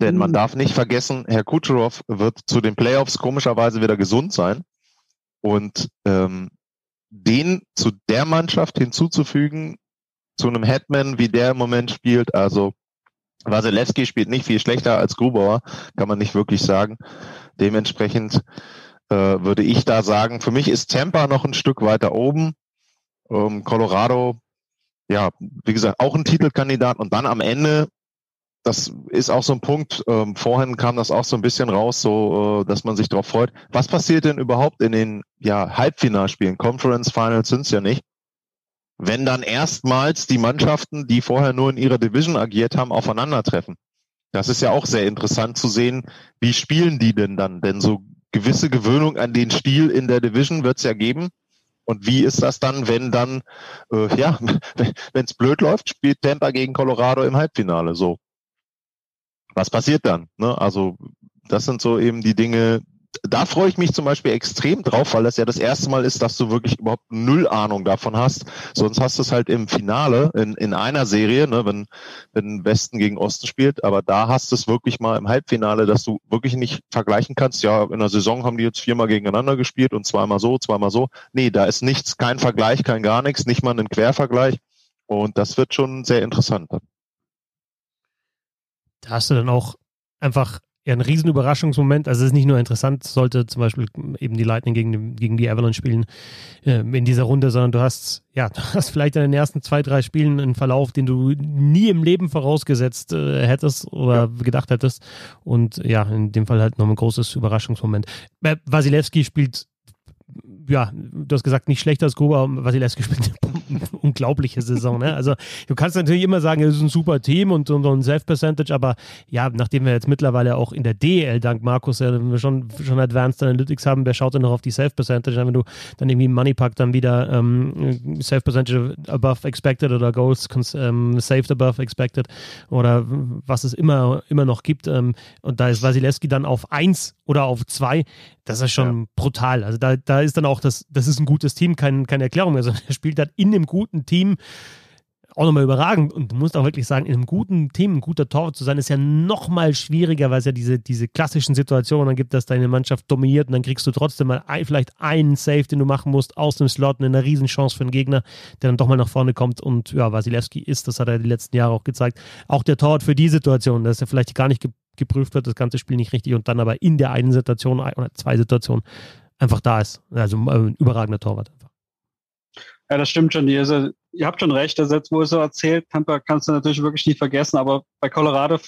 Denn man mhm. darf nicht vergessen, Herr Kucherov wird zu den Playoffs komischerweise wieder gesund sein. Und ähm, den zu der Mannschaft hinzuzufügen, zu einem Headman, wie der im Moment spielt. Also Wasilewski spielt nicht viel schlechter als Grubauer, kann man nicht wirklich sagen. Dementsprechend äh, würde ich da sagen, für mich ist Tampa noch ein Stück weiter oben. Ähm, Colorado, ja, wie gesagt, auch ein Titelkandidat. Und dann am Ende das ist auch so ein Punkt. Ähm, vorhin kam das auch so ein bisschen raus, so äh, dass man sich darauf freut. Was passiert denn überhaupt in den ja, Halbfinalspielen? Conference Finals sind es ja nicht. Wenn dann erstmals die Mannschaften, die vorher nur in ihrer Division agiert haben, aufeinandertreffen. Das ist ja auch sehr interessant zu sehen, wie spielen die denn dann? Denn so gewisse Gewöhnung an den Stil in der Division wird es ja geben. Und wie ist das dann, wenn dann, äh, ja, wenn es blöd läuft, spielt Tampa gegen Colorado im Halbfinale so was passiert dann? Ne? Also das sind so eben die Dinge, da freue ich mich zum Beispiel extrem drauf, weil das ja das erste Mal ist, dass du wirklich überhaupt null Ahnung davon hast. Sonst hast du es halt im Finale in, in einer Serie, ne, wenn, wenn Westen gegen Osten spielt, aber da hast du es wirklich mal im Halbfinale, dass du wirklich nicht vergleichen kannst. Ja, in der Saison haben die jetzt viermal gegeneinander gespielt und zweimal so, zweimal so. Nee, da ist nichts, kein Vergleich, kein gar nichts, nicht mal ein Quervergleich. Und das wird schon sehr interessant. Da hast du dann auch einfach ja, ein riesen Überraschungsmoment. Also es ist nicht nur interessant, sollte zum Beispiel eben die Lightning gegen, gegen die Avalanche spielen äh, in dieser Runde, sondern du hast, ja, du hast vielleicht in den ersten zwei, drei Spielen einen Verlauf, den du nie im Leben vorausgesetzt äh, hättest oder ja. gedacht hättest. Und ja, in dem Fall halt noch ein großes Überraschungsmoment. Äh, Wasilewski spielt ja, du hast gesagt, nicht schlechter als Gruber, Vasilevski spielt eine unglaubliche Saison. Ne? Also du kannst natürlich immer sagen, es ist ein super Team und, und, und Self-Percentage, aber ja, nachdem wir jetzt mittlerweile auch in der DL dank Markus ja, schon, schon Advanced Analytics haben, wer schaut denn noch auf die Self-Percentage? Wenn du dann irgendwie im Moneypack dann wieder ähm, Self-Percentage above expected oder Goals ähm, saved above expected oder was es immer, immer noch gibt ähm, und da ist Vasilevski dann auf 1 oder auf 2, das ist schon ja. brutal. Also da, da ist dann auch das, das ist ein gutes Team, kein, keine Erklärung mehr, sondern er spielt dann in einem guten Team auch nochmal überragend. Und du musst auch wirklich sagen, in einem guten Team, ein guter Torwart zu sein, ist ja nochmal schwieriger, weil es ja diese, diese klassischen Situationen dann gibt, dass deine Mannschaft dominiert und dann kriegst du trotzdem mal ein, vielleicht einen Save, den du machen musst, aus dem Slot, eine Riesenchance für den Gegner, der dann doch mal nach vorne kommt. Und ja, Wasilewski ist, das hat er die letzten Jahre auch gezeigt, auch der Torwart für die Situation, dass er vielleicht gar nicht ge geprüft wird, das ganze Spiel nicht richtig und dann aber in der einen Situation oder zwei Situationen einfach da ist. Also ein überragender Torwart. Ja, das stimmt schon. Also, ihr habt schon recht. Das jetzt, wo es so erzählt, Tampa kannst du natürlich wirklich nicht vergessen. Aber bei Colorado,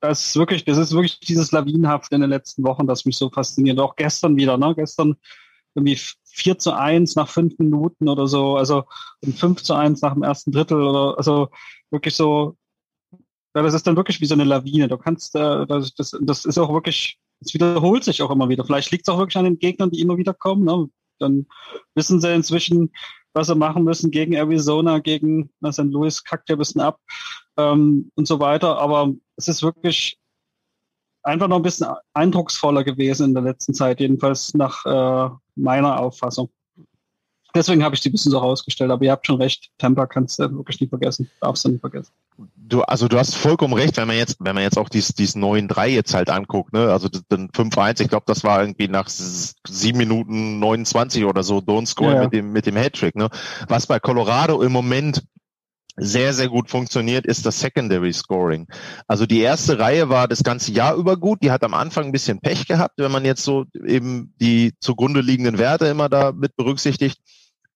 das ist wirklich, das ist wirklich dieses Lawinenhaft in den letzten Wochen, das mich so fasziniert. Auch gestern wieder, ne? Gestern irgendwie 4 zu 1 nach fünf Minuten oder so. Also 5 zu 1 nach dem ersten Drittel oder, also wirklich so, das ist dann wirklich wie so eine Lawine. Du kannst, äh, das, das, das ist auch wirklich, es wiederholt sich auch immer wieder. Vielleicht liegt es auch wirklich an den Gegnern, die immer wieder kommen. Ne? Dann wissen sie inzwischen, was sie machen müssen gegen Arizona, gegen St. Louis, kackt ja ein bisschen ab ähm, und so weiter. Aber es ist wirklich einfach noch ein bisschen eindrucksvoller gewesen in der letzten Zeit, jedenfalls nach äh, meiner Auffassung. Deswegen habe ich die ein bisschen so rausgestellt. Aber ihr habt schon recht, Tampa kannst du wirklich nicht vergessen, darfst du nicht vergessen. Du, also du hast vollkommen recht, wenn man jetzt, wenn man jetzt auch dies, dies 9-3 jetzt halt anguckt, ne, also den 5-1, ich glaube, das war irgendwie nach sieben Minuten 29 oder so, Don't Score ja. mit dem, mit dem Hattrick, ne. Was bei Colorado im Moment sehr, sehr gut funktioniert, ist das Secondary Scoring. Also die erste Reihe war das ganze Jahr über gut. Die hat am Anfang ein bisschen Pech gehabt, wenn man jetzt so eben die zugrunde liegenden Werte immer da mit berücksichtigt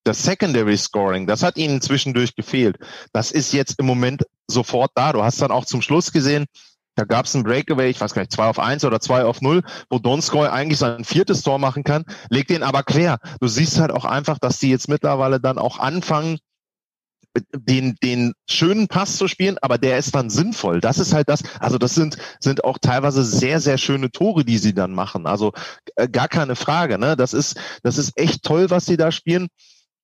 das Secondary Scoring, das hat ihnen zwischendurch gefehlt. Das ist jetzt im Moment sofort da. Du hast dann auch zum Schluss gesehen, da gab es ein Breakaway, ich weiß gar nicht, zwei auf eins oder zwei auf null, wo Donskoy eigentlich sein viertes Tor machen kann, legt den aber quer. Du siehst halt auch einfach, dass die jetzt mittlerweile dann auch anfangen, den, den schönen Pass zu spielen, aber der ist dann sinnvoll. Das ist halt das, also das sind, sind auch teilweise sehr, sehr schöne Tore, die sie dann machen. Also äh, gar keine Frage, ne? Das ist, das ist echt toll, was sie da spielen.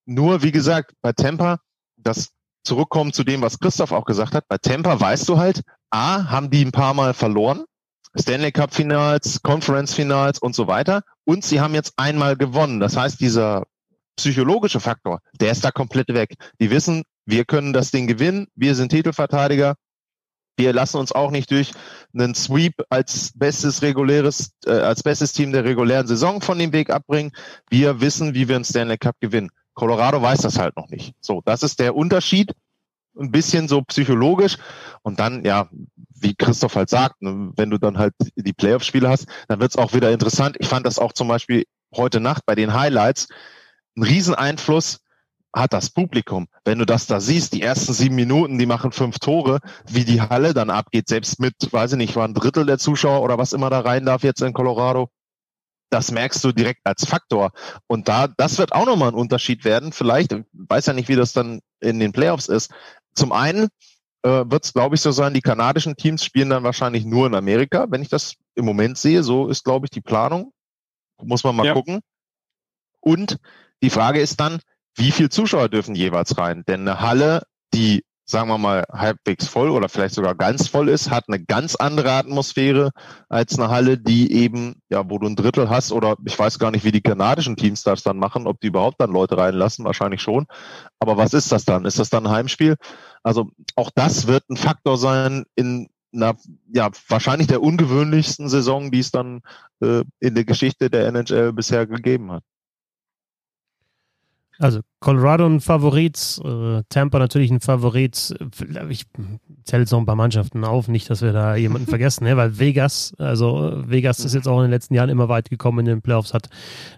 Nur, wie gesagt, bei Temper, das zurückkommen zu dem, was Christoph auch gesagt hat, bei Temper weißt du halt, A, haben die ein paar Mal verloren, Stanley Cup Finals, Conference Finals und so weiter. Und sie haben jetzt einmal gewonnen. Das heißt, dieser psychologische Faktor, der ist da komplett weg. Die wissen, wir können das Ding gewinnen, wir sind Titelverteidiger. Wir lassen uns auch nicht durch einen Sweep als bestes reguläres, äh, als bestes Team der regulären Saison von dem Weg abbringen. Wir wissen, wie wir einen Stanley Cup gewinnen. Colorado weiß das halt noch nicht. So, das ist der Unterschied. Ein bisschen so psychologisch. Und dann, ja, wie Christoph halt sagt, ne, wenn du dann halt die Playoff-Spiele hast, dann wird's auch wieder interessant. Ich fand das auch zum Beispiel heute Nacht bei den Highlights. Ein Rieseneinfluss hat das Publikum. Wenn du das da siehst, die ersten sieben Minuten, die machen fünf Tore, wie die Halle dann abgeht, selbst mit, weiß ich nicht, war ein Drittel der Zuschauer oder was immer da rein darf jetzt in Colorado das merkst du direkt als Faktor. Und da, das wird auch nochmal ein Unterschied werden. Vielleicht, ich weiß ja nicht, wie das dann in den Playoffs ist. Zum einen äh, wird es, glaube ich, so sein, die kanadischen Teams spielen dann wahrscheinlich nur in Amerika, wenn ich das im Moment sehe. So ist, glaube ich, die Planung. Muss man mal ja. gucken. Und die Frage ist dann, wie viel Zuschauer dürfen jeweils rein? Denn eine Halle, die sagen wir mal, halbwegs voll oder vielleicht sogar ganz voll ist, hat eine ganz andere Atmosphäre als eine Halle, die eben, ja, wo du ein Drittel hast oder ich weiß gar nicht, wie die kanadischen Teams das dann machen, ob die überhaupt dann Leute reinlassen, wahrscheinlich schon. Aber was ist das dann? Ist das dann ein Heimspiel? Also auch das wird ein Faktor sein in einer, ja, wahrscheinlich der ungewöhnlichsten Saison, die es dann äh, in der Geschichte der NHL bisher gegeben hat. Also Colorado ein Favorit, äh, Tampa natürlich ein Favorit. Ich zähle jetzt noch ein paar Mannschaften auf, nicht, dass wir da jemanden vergessen, ne? weil Vegas, also Vegas ist jetzt auch in den letzten Jahren immer weit gekommen in den Playoffs, hat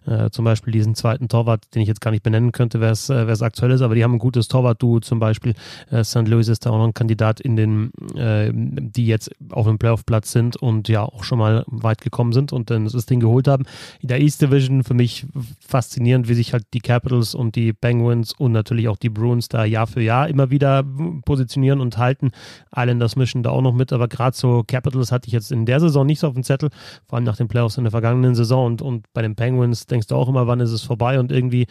äh, zum Beispiel diesen zweiten Torwart, den ich jetzt gar nicht benennen könnte, wer es äh, aktuell ist, aber die haben ein gutes Torwart-Duo zum Beispiel. Äh, St. Louis ist da auch noch ein Kandidat in den, äh, die jetzt auf dem Playoff-Platz sind und ja auch schon mal weit gekommen sind und dann das Ding geholt haben. In der East Division für mich faszinierend, wie sich halt die Capitals und die Penguins und natürlich auch die Bruins da Jahr für Jahr immer wieder positionieren und halten. Islanders mischen da auch noch mit, aber gerade so Capitals hatte ich jetzt in der Saison nicht so auf dem Zettel, vor allem nach den Playoffs in der vergangenen Saison und, und bei den Penguins denkst du auch immer, wann ist es vorbei und irgendwie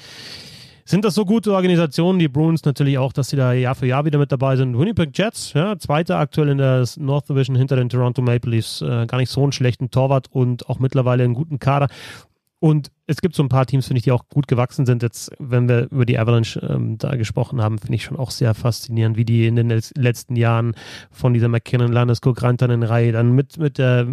sind das so gute Organisationen, die Bruins natürlich auch, dass sie da Jahr für Jahr wieder mit dabei sind. Winnipeg Jets, ja, zweiter aktuell in der North Division hinter den Toronto Maple Leafs, äh, gar nicht so einen schlechten Torwart und auch mittlerweile einen guten Kader. Und es gibt so ein paar Teams, finde ich, die auch gut gewachsen sind. Jetzt, wenn wir über die Avalanche ähm, da gesprochen haben, finde ich schon auch sehr faszinierend, wie die in den letzten Jahren von dieser McKinnon, Landeskog, Rantanen-Reihe dann mit, mit der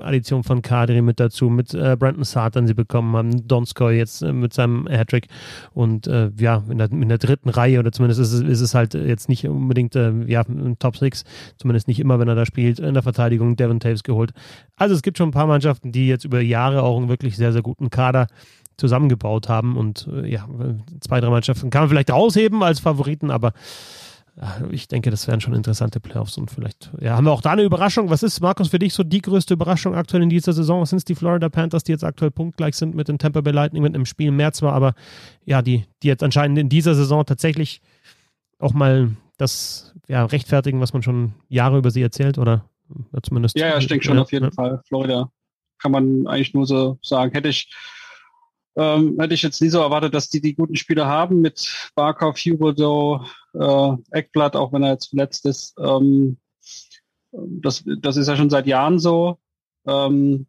Addition von Kadri mit dazu, mit äh, Brandon Satan sie bekommen haben, Donskoy jetzt äh, mit seinem Hattrick und äh, ja, in der, in der dritten Reihe oder zumindest ist es, ist es halt jetzt nicht unbedingt äh, ja, Top Six, zumindest nicht immer, wenn er da spielt, in der Verteidigung Devon Taves geholt. Also es gibt schon ein paar Mannschaften, die jetzt über Jahre auch einen wirklich sehr, sehr guten Kader Kader zusammengebaut haben. Und äh, ja, zwei, drei Mannschaften kann man vielleicht rausheben als Favoriten, aber äh, ich denke, das wären schon interessante Playoffs und vielleicht ja, haben wir auch da eine Überraschung. Was ist, Markus, für dich so die größte Überraschung aktuell in dieser Saison? Was sind es die Florida Panthers, die jetzt aktuell punktgleich sind mit den Tampa Bay Lightning mit einem Spiel mehr zwar, aber ja, die, die jetzt anscheinend in dieser Saison tatsächlich auch mal das ja, rechtfertigen, was man schon Jahre über sie erzählt oder zumindest. Ja, ja, ich denke schon ja, auf jeden. Fall. Florida kann man eigentlich nur so sagen. Hätte ich ähm, hätte ich jetzt nie so erwartet, dass die die guten Spieler haben mit Barkov, Huberdo, äh, Eckblatt, auch wenn er jetzt verletzt ist. Ähm, das, das ist ja schon seit Jahren so. Ähm,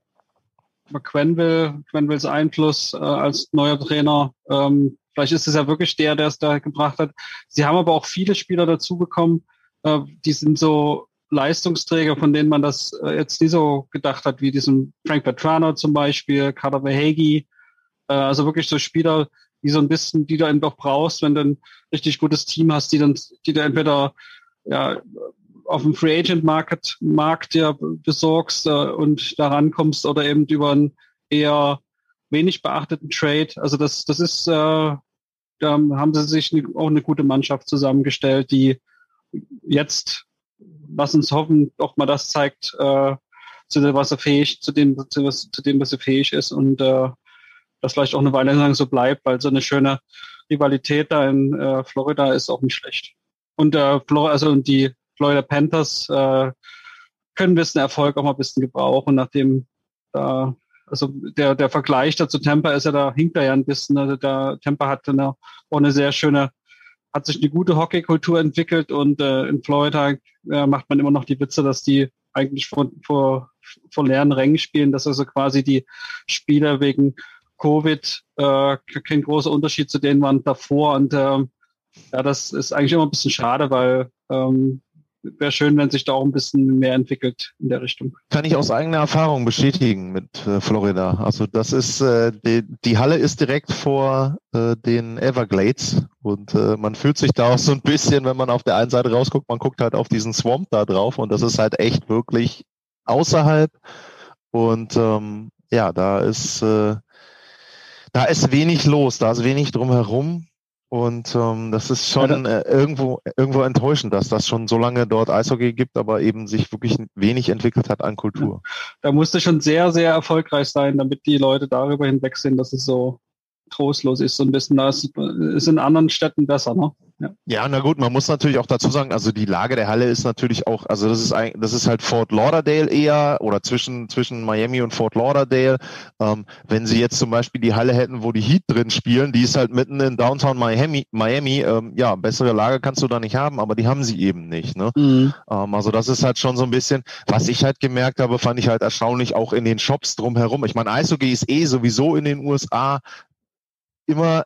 Quenville, Quenvilles Einfluss äh, als neuer Trainer, ähm, vielleicht ist es ja wirklich der, der es da gebracht hat. Sie haben aber auch viele Spieler dazu bekommen, äh, die sind so Leistungsträger, von denen man das äh, jetzt nie so gedacht hat, wie diesen Frank Petrano zum Beispiel, Carter Verhage, äh, also wirklich so Spieler, die so ein bisschen, die du eben doch brauchst, wenn du ein richtig gutes Team hast, die dann, die du entweder ja, auf dem Free Agent Market Markt ja besorgst äh, und da rankommst oder eben über einen eher wenig beachteten Trade. Also das, das ist, äh, da haben sie sich ne, auch eine gute Mannschaft zusammengestellt, die jetzt, lass uns hoffen, auch mal das zeigt, äh, zu dem, was er fähig, zu dem, zu, was, zu dem, was er fähig ist und äh, das vielleicht auch eine Weile lang so bleibt, weil so eine schöne Rivalität da in äh, Florida ist auch nicht schlecht. Und äh, Florida, also die Florida Panthers äh, können ein bisschen Erfolg auch mal ein bisschen gebrauchen, nachdem da also der, der Vergleich dazu Tampa ist ja, da hinkt er ja ein bisschen. Also der Tampa hat eine, auch eine sehr schöne, hat sich eine gute Hockeykultur entwickelt und äh, in Florida äh, macht man immer noch die Witze, dass die eigentlich vor, vor, vor leeren Rängen spielen, dass also quasi die Spieler wegen Covid äh, kein großer Unterschied zu denen waren davor. Und äh, ja, das ist eigentlich immer ein bisschen schade, weil ähm, wäre schön, wenn sich da auch ein bisschen mehr entwickelt in der Richtung. Kann ich aus eigener Erfahrung bestätigen mit äh, Florida. Also das ist äh, die, die Halle ist direkt vor äh, den Everglades und äh, man fühlt sich da auch so ein bisschen, wenn man auf der einen Seite rausguckt, man guckt halt auf diesen Swamp da drauf und das ist halt echt wirklich außerhalb und ähm, ja, da ist äh, da ist wenig los, da ist wenig drumherum. Und ähm, das ist schon äh, irgendwo, irgendwo enttäuschend, dass das schon so lange dort Eishockey gibt, aber eben sich wirklich wenig entwickelt hat an Kultur. Da musste schon sehr, sehr erfolgreich sein, damit die Leute darüber hinweg sind, dass es so trostlos ist, so ein bisschen. Das ist in anderen Städten besser, ne? Ja. ja, na gut, man muss natürlich auch dazu sagen, also die Lage der Halle ist natürlich auch, also das ist ein, das ist halt Fort Lauderdale eher oder zwischen zwischen Miami und Fort Lauderdale. Ähm, wenn sie jetzt zum Beispiel die Halle hätten, wo die Heat drin spielen, die ist halt mitten in Downtown Miami. Miami, ähm, ja, bessere Lage kannst du da nicht haben, aber die haben sie eben nicht. Ne? Mhm. Ähm, also das ist halt schon so ein bisschen, was ich halt gemerkt habe, fand ich halt erstaunlich auch in den Shops drumherum. Ich meine, Eishockey ist eh sowieso in den USA immer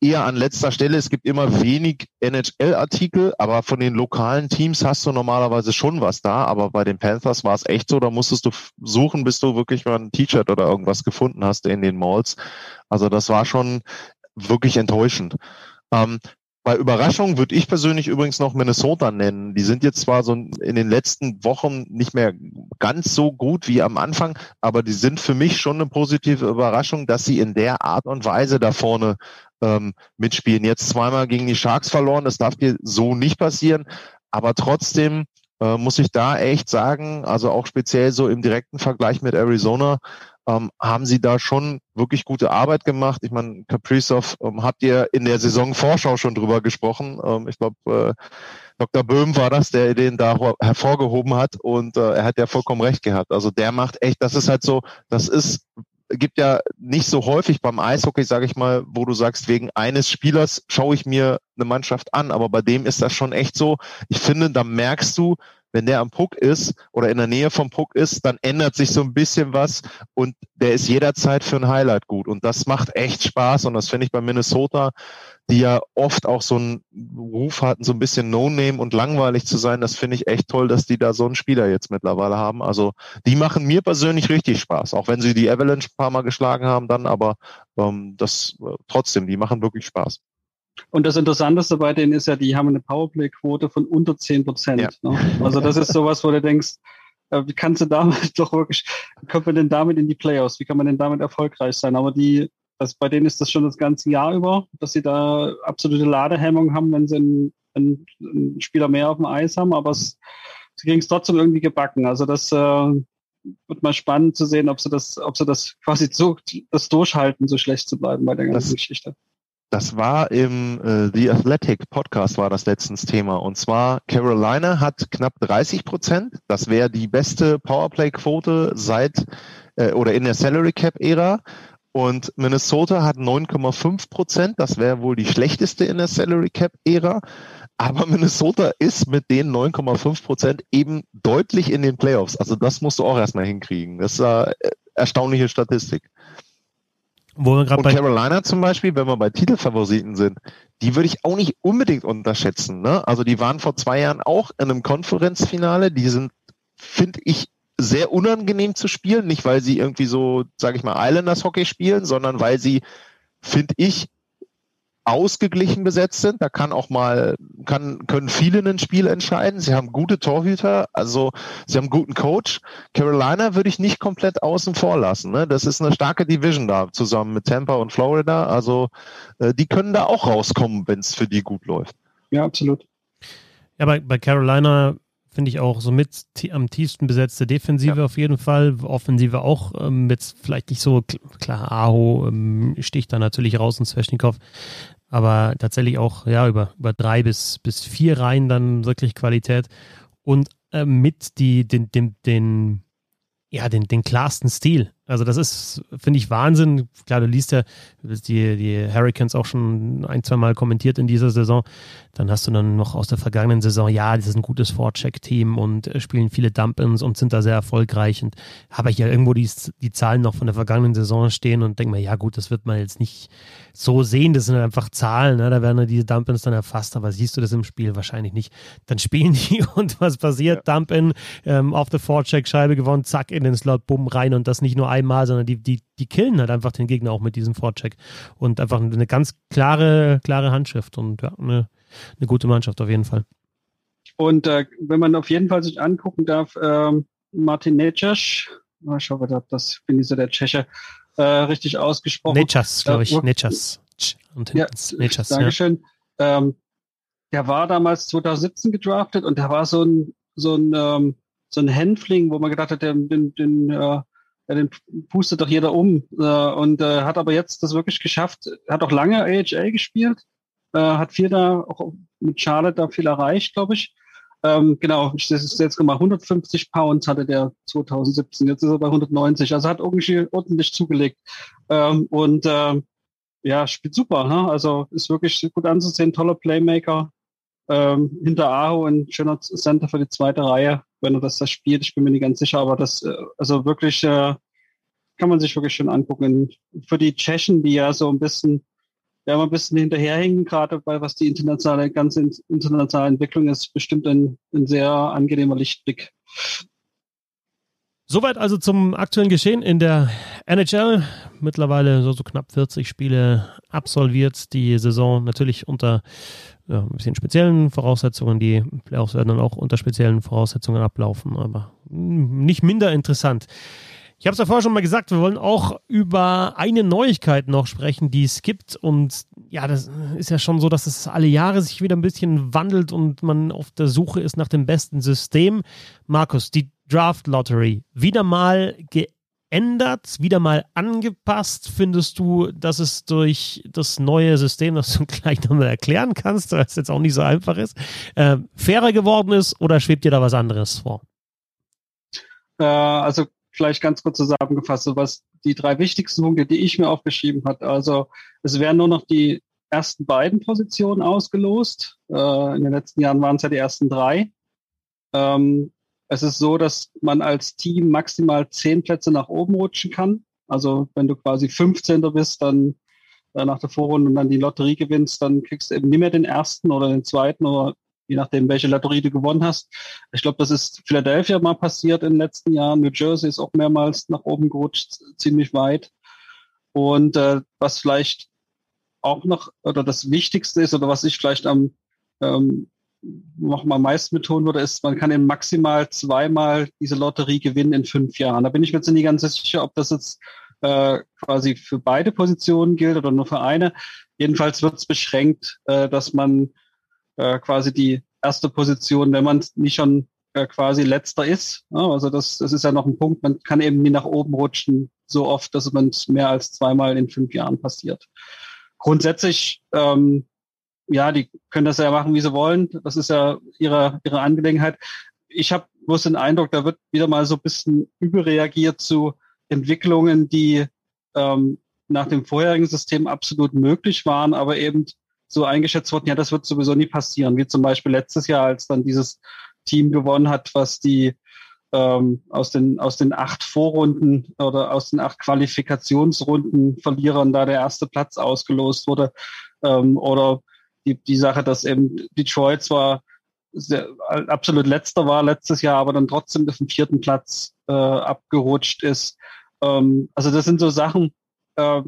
eher an letzter Stelle. Es gibt immer wenig NHL-Artikel, aber von den lokalen Teams hast du normalerweise schon was da. Aber bei den Panthers war es echt so, da musstest du suchen, bis du wirklich mal ein T-Shirt oder irgendwas gefunden hast in den Malls. Also das war schon wirklich enttäuschend. Ähm, bei Überraschung würde ich persönlich übrigens noch Minnesota nennen. Die sind jetzt zwar so in den letzten Wochen nicht mehr ganz so gut wie am Anfang, aber die sind für mich schon eine positive Überraschung, dass sie in der Art und Weise da vorne ähm, mitspielen. Jetzt zweimal gegen die Sharks verloren, das darf dir so nicht passieren, aber trotzdem äh, muss ich da echt sagen, also auch speziell so im direkten Vergleich mit Arizona, ähm, haben sie da schon wirklich gute Arbeit gemacht. Ich meine, Kaprizov ähm, habt ihr in der Saisonvorschau schon drüber gesprochen. Ähm, ich glaube, äh, Dr. Böhm war das, der den da hervorgehoben hat und äh, er hat ja vollkommen recht gehabt. Also der macht echt, das ist halt so, das ist gibt ja nicht so häufig beim Eishockey, sage ich mal, wo du sagst, wegen eines Spielers schaue ich mir eine Mannschaft an, aber bei dem ist das schon echt so. Ich finde, da merkst du, wenn der am Puck ist oder in der Nähe vom Puck ist, dann ändert sich so ein bisschen was und der ist jederzeit für ein Highlight gut. Und das macht echt Spaß und das finde ich bei Minnesota, die ja oft auch so einen Ruf hatten, so ein bisschen No-Name und langweilig zu sein. Das finde ich echt toll, dass die da so einen Spieler jetzt mittlerweile haben. Also die machen mir persönlich richtig Spaß, auch wenn sie die Avalanche ein paar Mal geschlagen haben dann, aber ähm, das äh, trotzdem, die machen wirklich Spaß. Und das Interessanteste bei denen ist ja, die haben eine Powerplay-Quote von unter 10 Prozent. Ja. Ne? Also das ist sowas, wo du denkst, äh, wie kannst du damit doch wirklich, wie kommt man denn damit in die Playoffs? Wie kann man denn damit erfolgreich sein? Aber die, das, bei denen ist das schon das ganze Jahr über, dass sie da absolute Ladehemmung haben, wenn sie einen, einen, einen Spieler mehr auf dem Eis haben, aber es, sie kriegen es trotzdem irgendwie gebacken. Also das äh, wird mal spannend zu sehen, ob sie das, ob sie das quasi so das durchhalten, so schlecht zu bleiben bei der ganzen das, Geschichte. Das war im äh, The Athletic Podcast war das letztens Thema. Und zwar Carolina hat knapp 30 Prozent. Das wäre die beste Powerplay-Quote seit äh, oder in der Salary Cap Ära. Und Minnesota hat 9,5 Prozent. Das wäre wohl die schlechteste in der Salary Cap Ära. Aber Minnesota ist mit den 9,5 Prozent eben deutlich in den Playoffs. Also das musst du auch erstmal hinkriegen. Das ist eine erstaunliche Statistik. Wo wir und Carolina zum Beispiel, wenn wir bei Titelfavoriten sind, die würde ich auch nicht unbedingt unterschätzen. Ne? Also die waren vor zwei Jahren auch in einem Konferenzfinale. Die sind, finde ich, sehr unangenehm zu spielen. Nicht, weil sie irgendwie so, sage ich mal, Islanders Hockey spielen, sondern weil sie, finde ich, ausgeglichen besetzt sind. Da kann auch mal, kann, können viele ein Spiel entscheiden. Sie haben gute Torhüter, also sie haben einen guten Coach. Carolina würde ich nicht komplett außen vor lassen. Ne? Das ist eine starke Division da, zusammen mit Tampa und Florida. Also äh, die können da auch rauskommen, wenn es für die gut läuft. Ja, absolut. Ja, bei, bei Carolina finde ich auch so mit am tiefsten besetzte Defensive ja. auf jeden Fall, Offensive auch ähm, jetzt vielleicht nicht so klar Aho ähm, sticht da natürlich raus und Sveshnikov, aber tatsächlich auch ja über über drei bis bis vier Reihen dann wirklich Qualität und äh, mit die den den den ja den den klarsten Stil also das ist, finde ich, Wahnsinn. Klar, du liest ja die, die Hurricanes auch schon ein, zwei Mal kommentiert in dieser Saison. Dann hast du dann noch aus der vergangenen Saison, ja, das ist ein gutes Vorcheck-Team und äh, spielen viele Dump-Ins und sind da sehr erfolgreich. Und habe ich ja irgendwo die, die Zahlen noch von der vergangenen Saison stehen und denke mir, ja gut, das wird man jetzt nicht so sehen. Das sind einfach Zahlen, ne? da werden ja diese Dump-Ins dann erfasst, aber siehst du das im Spiel wahrscheinlich nicht. Dann spielen die und was passiert? Ja. Dump-In ähm, auf der Vorcheck-Scheibe gewonnen, zack, in den Slot, bumm, rein und das nicht nur einmal, sondern die, die, die killen halt einfach den Gegner auch mit diesem Vorcheck. Und einfach eine ganz klare, klare Handschrift und ja, eine, eine gute Mannschaft auf jeden Fall. Und äh, wenn man auf jeden Fall sich angucken darf, ähm, Martin Necas, oh, ich hoffe, das bin ich so der Tscheche, äh, richtig ausgesprochen. Necas, glaube ich, äh, Necas. Und ja, Necas, Dankeschön. Ja. Ähm, der war damals 2017 gedraftet und der war so ein, so ein, ähm, so ein Hänfling, wo man gedacht hat, den, den, den äh, den pustet doch jeder um äh, und äh, hat aber jetzt das wirklich geschafft. Hat auch lange AHL gespielt, äh, hat viel da auch mit Charlotte da viel erreicht, glaube ich. Ähm, genau, das ist jetzt mal 150 Pounds hatte der 2017, jetzt ist er bei 190, also hat irgendwie ordentlich zugelegt ähm, und äh, ja, spielt super, ne? also ist wirklich gut anzusehen, toller Playmaker, ähm, hinter Aho ein schöner Center für die zweite Reihe wenn er das da spielt. Ich bin mir nicht ganz sicher, aber das, äh, also wirklich, äh, kann man sich wirklich schön angucken. Für die Tschechen, die ja so ein bisschen, ja, mal ein bisschen hinterherhängen, gerade bei was die internationale, ganze internationale Entwicklung ist, bestimmt ein, ein sehr angenehmer Lichtblick. Soweit also zum aktuellen Geschehen in der NHL. Mittlerweile so, so knapp 40 Spiele absolviert. Die Saison natürlich unter ja, ein bisschen speziellen Voraussetzungen. Die Playoffs werden dann auch unter speziellen Voraussetzungen ablaufen, aber nicht minder interessant. Ich habe es ja vorher schon mal gesagt, wir wollen auch über eine Neuigkeit noch sprechen, die es gibt. Und ja, das ist ja schon so, dass es alle Jahre sich wieder ein bisschen wandelt und man auf der Suche ist nach dem besten System. Markus, die Draft Lottery, wieder mal geändert, wieder mal angepasst. Findest du, dass es durch das neue System, das du gleich nochmal erklären kannst, weil es jetzt auch nicht so einfach ist, äh, fairer geworden ist oder schwebt dir da was anderes vor? Äh, also vielleicht ganz kurz zusammengefasst, so was die drei wichtigsten Punkte, die ich mir aufgeschrieben habe. Also es werden nur noch die ersten beiden Positionen ausgelost. Äh, in den letzten Jahren waren es ja die ersten drei. Ähm, es ist so, dass man als Team maximal zehn Plätze nach oben rutschen kann. Also wenn du quasi 15. bist, dann äh, nach der Vorrunde und dann die Lotterie gewinnst, dann kriegst du eben nicht mehr den ersten oder den zweiten oder je nachdem, welche Lotterie du gewonnen hast. Ich glaube, das ist Philadelphia mal passiert in den letzten Jahren. New Jersey ist auch mehrmals nach oben gerutscht, ziemlich weit. Und äh, was vielleicht auch noch oder das Wichtigste ist oder was ich vielleicht am ähm, noch mal meist betonen würde, ist, man kann eben maximal zweimal diese Lotterie gewinnen in fünf Jahren. Da bin ich mir jetzt nicht ganz sicher, ob das jetzt äh, quasi für beide Positionen gilt oder nur für eine. Jedenfalls wird es beschränkt, äh, dass man äh, quasi die erste Position, wenn man nicht schon äh, quasi letzter ist. Ja, also das, das ist ja noch ein Punkt, man kann eben nie nach oben rutschen, so oft, dass man mehr als zweimal in fünf Jahren passiert. Grundsätzlich, ähm, ja, die können das ja machen, wie sie wollen. Das ist ja ihre, ihre Angelegenheit. Ich habe bloß den Eindruck, da wird wieder mal so ein bisschen überreagiert zu Entwicklungen, die ähm, nach dem vorherigen System absolut möglich waren, aber eben so eingeschätzt worden, ja, das wird sowieso nie passieren. Wie zum Beispiel letztes Jahr, als dann dieses Team gewonnen hat, was die ähm, aus den aus den acht Vorrunden oder aus den acht Qualifikationsrunden Verlierern da der erste Platz ausgelost wurde. Ähm, oder die, die Sache, dass eben Detroit zwar sehr, absolut letzter war letztes Jahr, aber dann trotzdem auf den vierten Platz äh, abgerutscht ist. Ähm, also das sind so Sachen, äh,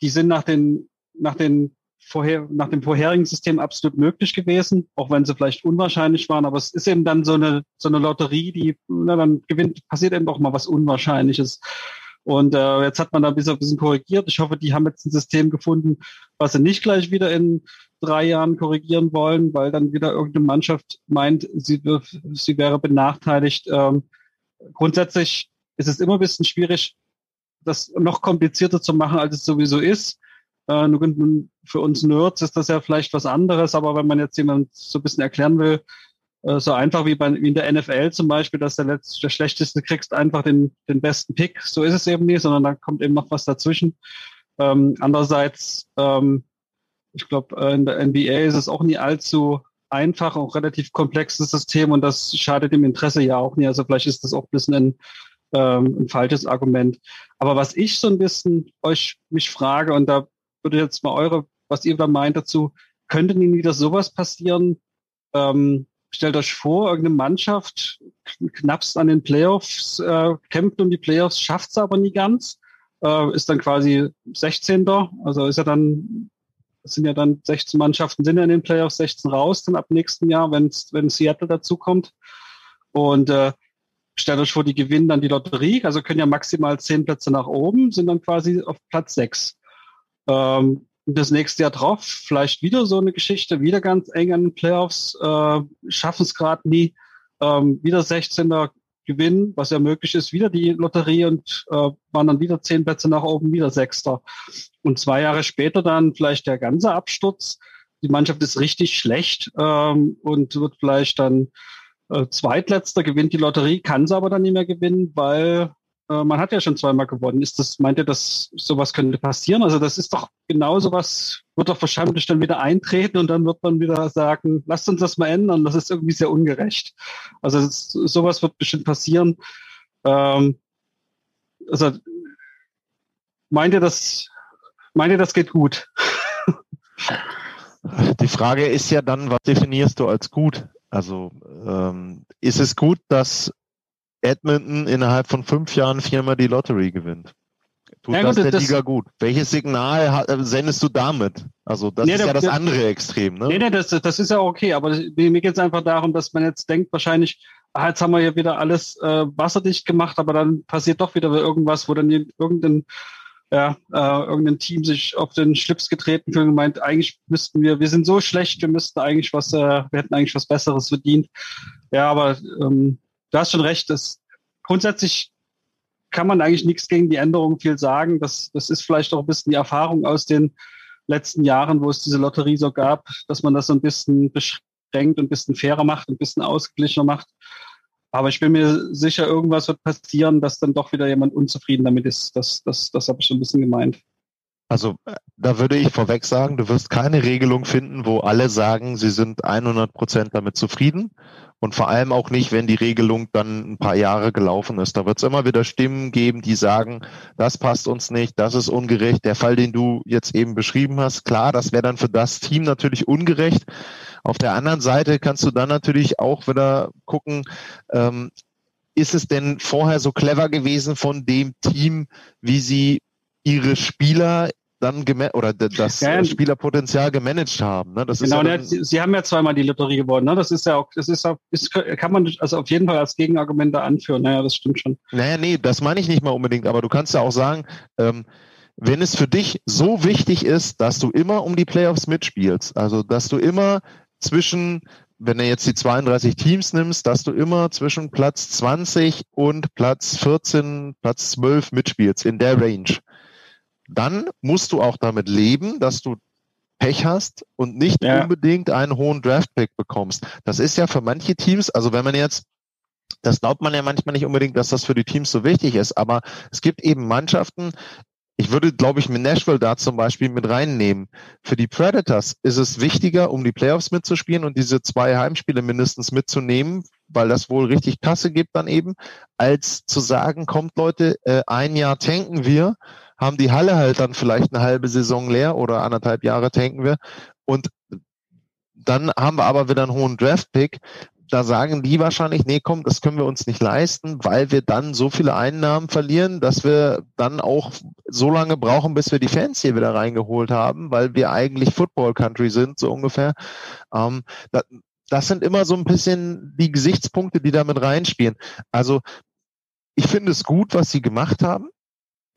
die sind nach den nach den vorher, nach dem vorherigen System absolut möglich gewesen, auch wenn sie vielleicht unwahrscheinlich waren. Aber es ist eben dann so eine, so eine Lotterie, die, na, dann gewinnt, passiert eben doch mal was Unwahrscheinliches. Und äh, jetzt hat man da ein bisschen, ein bisschen korrigiert. Ich hoffe, die haben jetzt ein System gefunden, was sie nicht gleich wieder in drei Jahren korrigieren wollen, weil dann wieder irgendeine Mannschaft meint, sie, sie wäre benachteiligt. Ähm, grundsätzlich ist es immer ein bisschen schwierig, das noch komplizierter zu machen, als es sowieso ist. Äh, für uns Nerds ist das ja vielleicht was anderes, aber wenn man jetzt jemand so ein bisschen erklären will, äh, so einfach wie, bei, wie in der NFL zum Beispiel, dass der, letzte, der Schlechteste kriegst einfach den, den besten Pick, so ist es eben nicht, sondern da kommt eben noch was dazwischen. Ähm, andererseits, ähm, ich glaube, äh, in der NBA ist es auch nie allzu einfach, auch relativ komplexes System und das schadet dem Interesse ja auch nie. Also vielleicht ist das auch ein bisschen ein, ähm, ein falsches Argument. Aber was ich so ein bisschen euch mich frage, und da würde jetzt mal eure, was ihr da meint dazu, könnte nie wieder sowas passieren? Ähm, stellt euch vor, irgendeine Mannschaft knappst an den Playoffs, äh, kämpft um die Playoffs, schafft es aber nie ganz, äh, ist dann quasi 16. Also ist ja dann, sind ja dann 16 Mannschaften sind ja in den Playoffs, 16 raus, dann ab nächsten Jahr, wenn wenn Seattle dazukommt. Und äh, stellt euch vor, die gewinnen dann die Lotterie, also können ja maximal 10 Plätze nach oben, sind dann quasi auf Platz 6. Ähm, das nächste Jahr drauf vielleicht wieder so eine Geschichte, wieder ganz eng an den Playoffs, äh, schaffen es gerade nie, ähm, wieder 16er gewinnen, was ja möglich ist, wieder die Lotterie und äh, waren dann wieder zehn Plätze nach oben, wieder Sechster. Und zwei Jahre später dann vielleicht der ganze Absturz. Die Mannschaft ist richtig schlecht ähm, und wird vielleicht dann äh, Zweitletzter, gewinnt die Lotterie, kann sie aber dann nicht mehr gewinnen, weil man hat ja schon zweimal gewonnen. Ist das, meint ihr, dass sowas könnte passieren? Also das ist doch genau sowas, wird doch wahrscheinlich dann wieder eintreten und dann wird man wieder sagen, lasst uns das mal ändern. Das ist irgendwie sehr ungerecht. Also das, sowas wird bestimmt passieren. Ähm, also meint ihr das, meint ihr, das geht gut? Die Frage ist ja dann, was definierst du als gut? Also ähm, ist es gut, dass Edmonton innerhalb von fünf Jahren viermal die Lottery gewinnt. Tut ja, das gut, der das, Liga gut? Welches Signal äh, sendest du damit? Also das nee, ist ja das andere Extrem. Ne? Nee, nee, das, das ist ja okay, aber mir geht es einfach darum, dass man jetzt denkt, wahrscheinlich, ah, jetzt haben wir ja wieder alles äh, wasserdicht gemacht, aber dann passiert doch wieder irgendwas, wo dann irgendein ja, äh, irgendein Team sich auf den Schlips getreten fühlt und meint, eigentlich müssten wir, wir sind so schlecht, wir müssten eigentlich was, äh, wir hätten eigentlich was Besseres verdient. Ja, aber ähm, du hast schon recht, das grundsätzlich kann man eigentlich nichts gegen die Änderung viel sagen. Das, das ist vielleicht auch ein bisschen die Erfahrung aus den letzten Jahren, wo es diese Lotterie so gab, dass man das so ein bisschen beschränkt und ein bisschen fairer macht, ein bisschen ausgeglichener macht. Aber ich bin mir sicher, irgendwas wird passieren, dass dann doch wieder jemand unzufrieden damit ist. Das, das, das habe ich schon ein bisschen gemeint. Also da würde ich vorweg sagen, du wirst keine Regelung finden, wo alle sagen, sie sind 100 Prozent damit zufrieden. Und vor allem auch nicht, wenn die Regelung dann ein paar Jahre gelaufen ist. Da wird es immer wieder Stimmen geben, die sagen, das passt uns nicht, das ist ungerecht. Der Fall, den du jetzt eben beschrieben hast, klar, das wäre dann für das Team natürlich ungerecht. Auf der anderen Seite kannst du dann natürlich auch wieder gucken, ähm, ist es denn vorher so clever gewesen von dem Team, wie sie ihre Spieler dann oder das ja, Spielerpotenzial gemanagt haben. Ne? Das genau, ja dann, sie haben ja zweimal die Lotterie gewonnen. Ne? Das ist ja auch, das ist, auch, ist kann man also auf jeden Fall als Gegenargument da anführen. Naja, das stimmt schon. Naja, nee, das meine ich nicht mal unbedingt, aber du kannst ja auch sagen, ähm, wenn es für dich so wichtig ist, dass du immer um die Playoffs mitspielst, also dass du immer zwischen, wenn du jetzt die 32 Teams nimmst, dass du immer zwischen Platz 20 und Platz 14, Platz 12 mitspielst in der Range. Dann musst du auch damit leben, dass du Pech hast und nicht ja. unbedingt einen hohen Draftpick bekommst. Das ist ja für manche Teams, also wenn man jetzt das glaubt man ja manchmal nicht unbedingt, dass das für die Teams so wichtig ist, aber es gibt eben Mannschaften, ich würde, glaube ich, mit Nashville da zum Beispiel mit reinnehmen. Für die Predators ist es wichtiger, um die Playoffs mitzuspielen und diese zwei Heimspiele mindestens mitzunehmen, weil das wohl richtig Kasse gibt dann eben, als zu sagen, kommt Leute, äh, ein Jahr tanken wir, haben die Halle halt dann vielleicht eine halbe Saison leer oder anderthalb Jahre tanken wir und dann haben wir aber wieder einen hohen Draft-Pick da sagen die wahrscheinlich, nee, komm, das können wir uns nicht leisten, weil wir dann so viele Einnahmen verlieren, dass wir dann auch so lange brauchen, bis wir die Fans hier wieder reingeholt haben, weil wir eigentlich Football Country sind, so ungefähr. Ähm, das, das sind immer so ein bisschen die Gesichtspunkte, die damit reinspielen. Also ich finde es gut, was sie gemacht haben.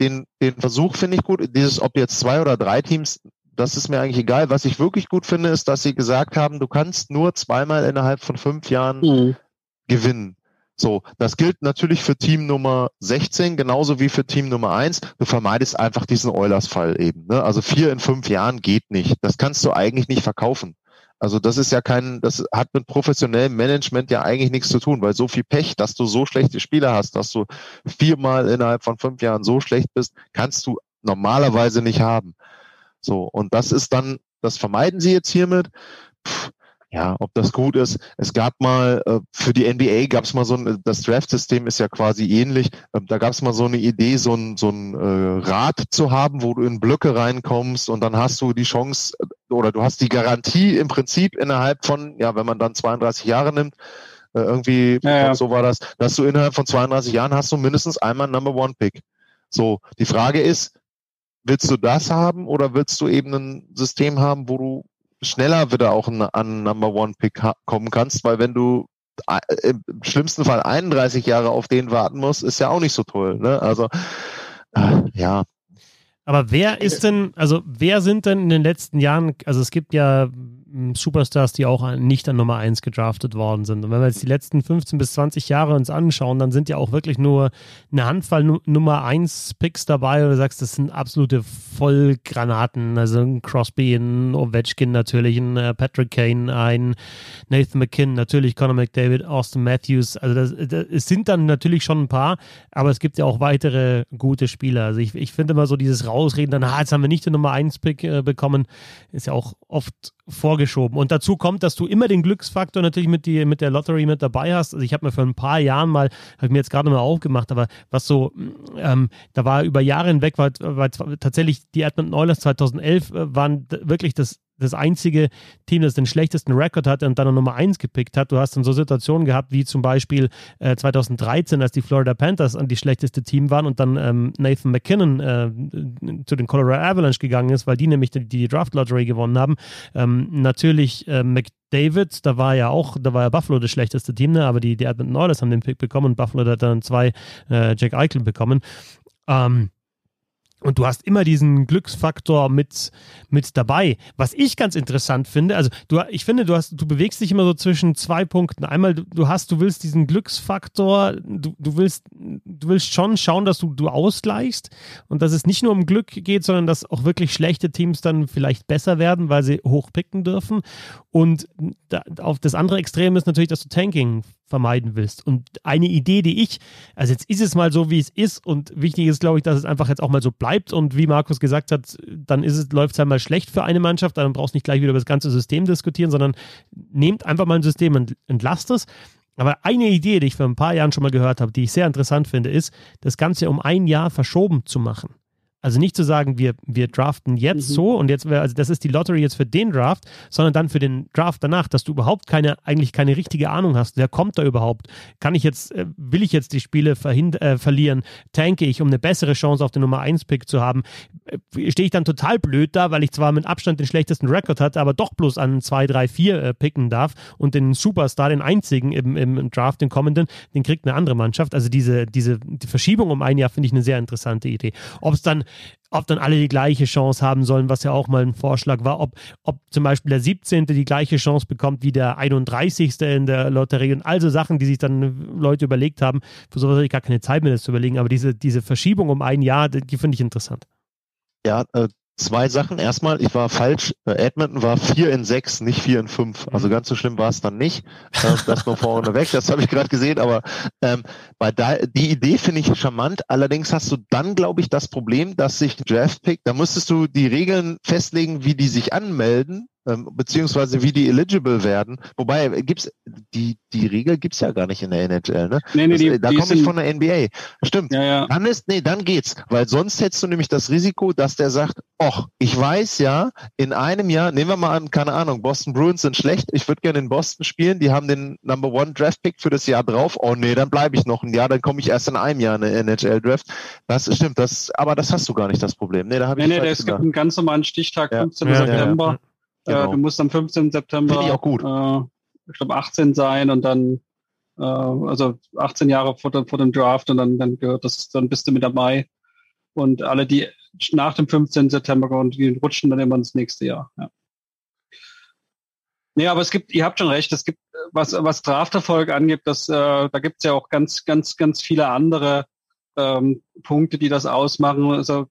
Den, den Versuch finde ich gut. Dieses, ob jetzt zwei oder drei Teams das ist mir eigentlich egal. Was ich wirklich gut finde, ist, dass sie gesagt haben, du kannst nur zweimal innerhalb von fünf Jahren mhm. gewinnen. So, das gilt natürlich für Team Nummer 16 genauso wie für Team Nummer 1. Du vermeidest einfach diesen Eulers-Fall eben. Ne? Also vier in fünf Jahren geht nicht. Das kannst du eigentlich nicht verkaufen. Also das ist ja kein, das hat mit professionellem Management ja eigentlich nichts zu tun, weil so viel Pech, dass du so schlechte Spieler hast, dass du viermal innerhalb von fünf Jahren so schlecht bist, kannst du normalerweise nicht haben. So, und das ist dann, das vermeiden sie jetzt hiermit. Puh, ja, ob das gut ist. Es gab mal, äh, für die NBA gab es mal so ein, das Draft-System ist ja quasi ähnlich. Äh, da gab es mal so eine Idee, so ein, so ein äh, Rad zu haben, wo du in Blöcke reinkommst und dann hast du die Chance äh, oder du hast die Garantie im Prinzip innerhalb von, ja, wenn man dann 32 Jahre nimmt, äh, irgendwie, ja, ja. so war das, dass du innerhalb von 32 Jahren hast du mindestens einmal Number One Pick. So, die Frage ist, willst du das haben oder willst du eben ein System haben, wo du schneller wieder auch an Number One Pick kommen kannst, weil wenn du äh, im schlimmsten Fall 31 Jahre auf den warten musst, ist ja auch nicht so toll. Ne? Also äh, ja. Aber wer ist denn, also wer sind denn in den letzten Jahren, also es gibt ja Superstars, die auch nicht an Nummer 1 gedraftet worden sind. Und wenn wir jetzt die letzten 15 bis 20 Jahre uns anschauen, dann sind ja auch wirklich nur eine Handvoll Nummer 1 Picks dabei, wo du sagst, das sind absolute Vollgranaten. Also ein Crosby, ein Ovechkin natürlich, ein äh, Patrick Kane, ein Nathan McKinn, natürlich Conor McDavid, Austin Matthews. Also das, das, es sind dann natürlich schon ein paar, aber es gibt ja auch weitere gute Spieler. Also ich, ich finde immer so dieses Rausreden, dann, ah, jetzt haben wir nicht den Nummer 1 Pick äh, bekommen, ist ja auch oft vorgeschoben. Und dazu kommt, dass du immer den Glücksfaktor natürlich mit, die, mit der Lottery mit dabei hast. Also ich habe mir vor ein paar Jahren mal, habe ich mir jetzt gerade mal aufgemacht, aber was so, ähm, da war über Jahre hinweg, war tatsächlich die Edmonton Oilers 2011 äh, waren wirklich das das einzige Team, das den schlechtesten Rekord hatte und dann Nummer 1 gepickt hat. Du hast dann so Situationen gehabt, wie zum Beispiel äh, 2013, als die Florida Panthers an die schlechteste Team waren und dann ähm, Nathan McKinnon äh, zu den Colorado Avalanche gegangen ist, weil die nämlich die, die Draft Lottery gewonnen haben. Ähm, natürlich äh, McDavid, da war ja auch, da war ja Buffalo das schlechteste Team, ne? aber die, die Edmonton Oilers haben den Pick bekommen und Buffalo hat dann zwei äh, Jack Eichel bekommen. Ähm, und du hast immer diesen Glücksfaktor mit, mit dabei. Was ich ganz interessant finde, also du, ich finde, du hast, du bewegst dich immer so zwischen zwei Punkten. Einmal, du hast, du willst diesen Glücksfaktor, du, du willst, du willst schon schauen, dass du, du ausgleichst und dass es nicht nur um Glück geht, sondern dass auch wirklich schlechte Teams dann vielleicht besser werden, weil sie hochpicken dürfen. Und da, auf das andere Extrem ist natürlich, dass du Tanking vermeiden willst. Und eine Idee, die ich, also jetzt ist es mal so, wie es ist und wichtig ist, glaube ich, dass es einfach jetzt auch mal so bleibt und wie Markus gesagt hat, dann ist es, läuft es einmal schlecht für eine Mannschaft, dann brauchst du nicht gleich wieder über das ganze System diskutieren, sondern nehmt einfach mal ein System und entlasst es. Aber eine Idee, die ich vor ein paar Jahren schon mal gehört habe, die ich sehr interessant finde, ist, das Ganze um ein Jahr verschoben zu machen. Also nicht zu sagen, wir, wir draften jetzt mhm. so und jetzt, also das ist die Lottery jetzt für den Draft, sondern dann für den Draft danach, dass du überhaupt keine, eigentlich keine richtige Ahnung hast. Wer kommt da überhaupt? Kann ich jetzt, äh, will ich jetzt die Spiele äh, verlieren? Tanke ich, um eine bessere Chance auf den Nummer 1 Pick zu haben? Äh, Stehe ich dann total blöd da, weil ich zwar mit Abstand den schlechtesten Rekord hatte, aber doch bloß an 2, 3, 4 picken darf und den Superstar, den einzigen im, im Draft, den kommenden, den kriegt eine andere Mannschaft. Also diese, diese die Verschiebung um ein Jahr finde ich eine sehr interessante Idee. Ob es dann ob dann alle die gleiche Chance haben sollen, was ja auch mal ein Vorschlag war, ob, ob zum Beispiel der 17. die gleiche Chance bekommt wie der 31. in der Lotterie und also Sachen, die sich dann Leute überlegt haben. Für sowas habe ich gar keine Zeit mehr, das zu überlegen, aber diese, diese Verschiebung um ein Jahr, die, die finde ich interessant. Ja, äh, Zwei Sachen. Erstmal, ich war falsch. Äh, Edmonton war vier in sechs, nicht vier in fünf. Also ganz so schlimm war es dann nicht. Äh, das nur vorne weg. Das habe ich gerade gesehen. Aber ähm, bei da, die Idee finde ich charmant. Allerdings hast du dann, glaube ich, das Problem, dass sich Draftpick, da müsstest du die Regeln festlegen, wie die sich anmelden ähm, beziehungsweise wie die eligible werden. Wobei gibt's die die Regel gibt's ja gar nicht in der NHL, ne? Nee, nee, das, die, äh, da komme ich von der NBA. Stimmt. Ja, ja. Dann ist nee, dann geht's, weil sonst hättest du nämlich das Risiko, dass der sagt, ach, ich weiß ja, in einem Jahr, nehmen wir mal an, keine Ahnung, Boston Bruins sind schlecht, ich würde gerne in Boston spielen, die haben den Number One Draft Pick für das Jahr drauf. Oh nee, dann bleibe ich noch ein Jahr, dann komme ich erst in einem Jahr in eine NHL Draft. Das stimmt, das aber das hast du gar nicht das Problem. Nee, da habe ich Nee, nee, es gibt einen ganz normalen Stichtag, 15. Ja. September. Ja, Genau. Äh, du musst am 15. September ich auch gut. Äh, ich glaube 18 sein und dann äh, also 18 Jahre vor, der, vor dem Draft und dann, dann gehört das, dann bist du mit dabei. Und alle, die nach dem 15. September kommen, die rutschen dann immer ins nächste Jahr. Ja. Nee, aber es gibt, ihr habt schon recht, es gibt, was, was Drafterfolg angeht, das, äh, da gibt es ja auch ganz, ganz, ganz viele andere ähm, Punkte, die das ausmachen. Also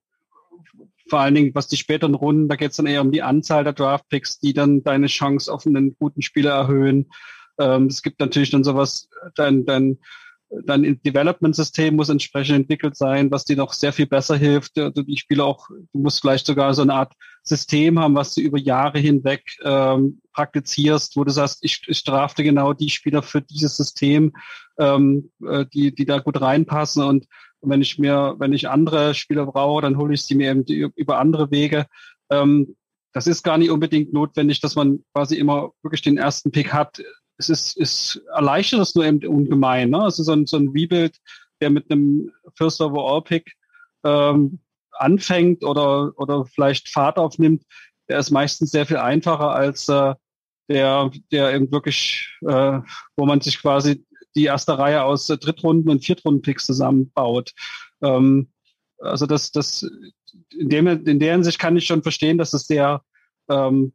vor allen Dingen, was die späteren Runden, da geht es dann eher um die Anzahl der Draftpicks, die dann deine Chance auf einen guten Spieler erhöhen. Ähm, es gibt natürlich dann sowas, dein, dein, dein Development-System muss entsprechend entwickelt sein, was dir noch sehr viel besser hilft. Du, die Spieler auch, du musst vielleicht sogar so eine Art System haben, was du über Jahre hinweg ähm, praktizierst, wo du sagst, ich, ich strafte genau die Spieler für dieses System, ähm, äh, die, die da gut reinpassen und und wenn ich mir, wenn ich andere Spieler brauche, dann hole ich sie mir eben über andere Wege. Ähm, das ist gar nicht unbedingt notwendig, dass man quasi immer wirklich den ersten Pick hat. Es ist, ist erleichtert es nur eben ungemein. Ne? Es ist so ein, so ein Rebuild, der mit einem First Overall Pick ähm, anfängt oder, oder vielleicht Fahrt aufnimmt. Der ist meistens sehr viel einfacher als äh, der, der eben wirklich, äh, wo man sich quasi die erste Reihe aus Drittrunden- und Viertrunden-Picks zusammenbaut. Ähm, also das, das in, dem, in der Hinsicht kann ich schon verstehen, dass es sehr, ähm,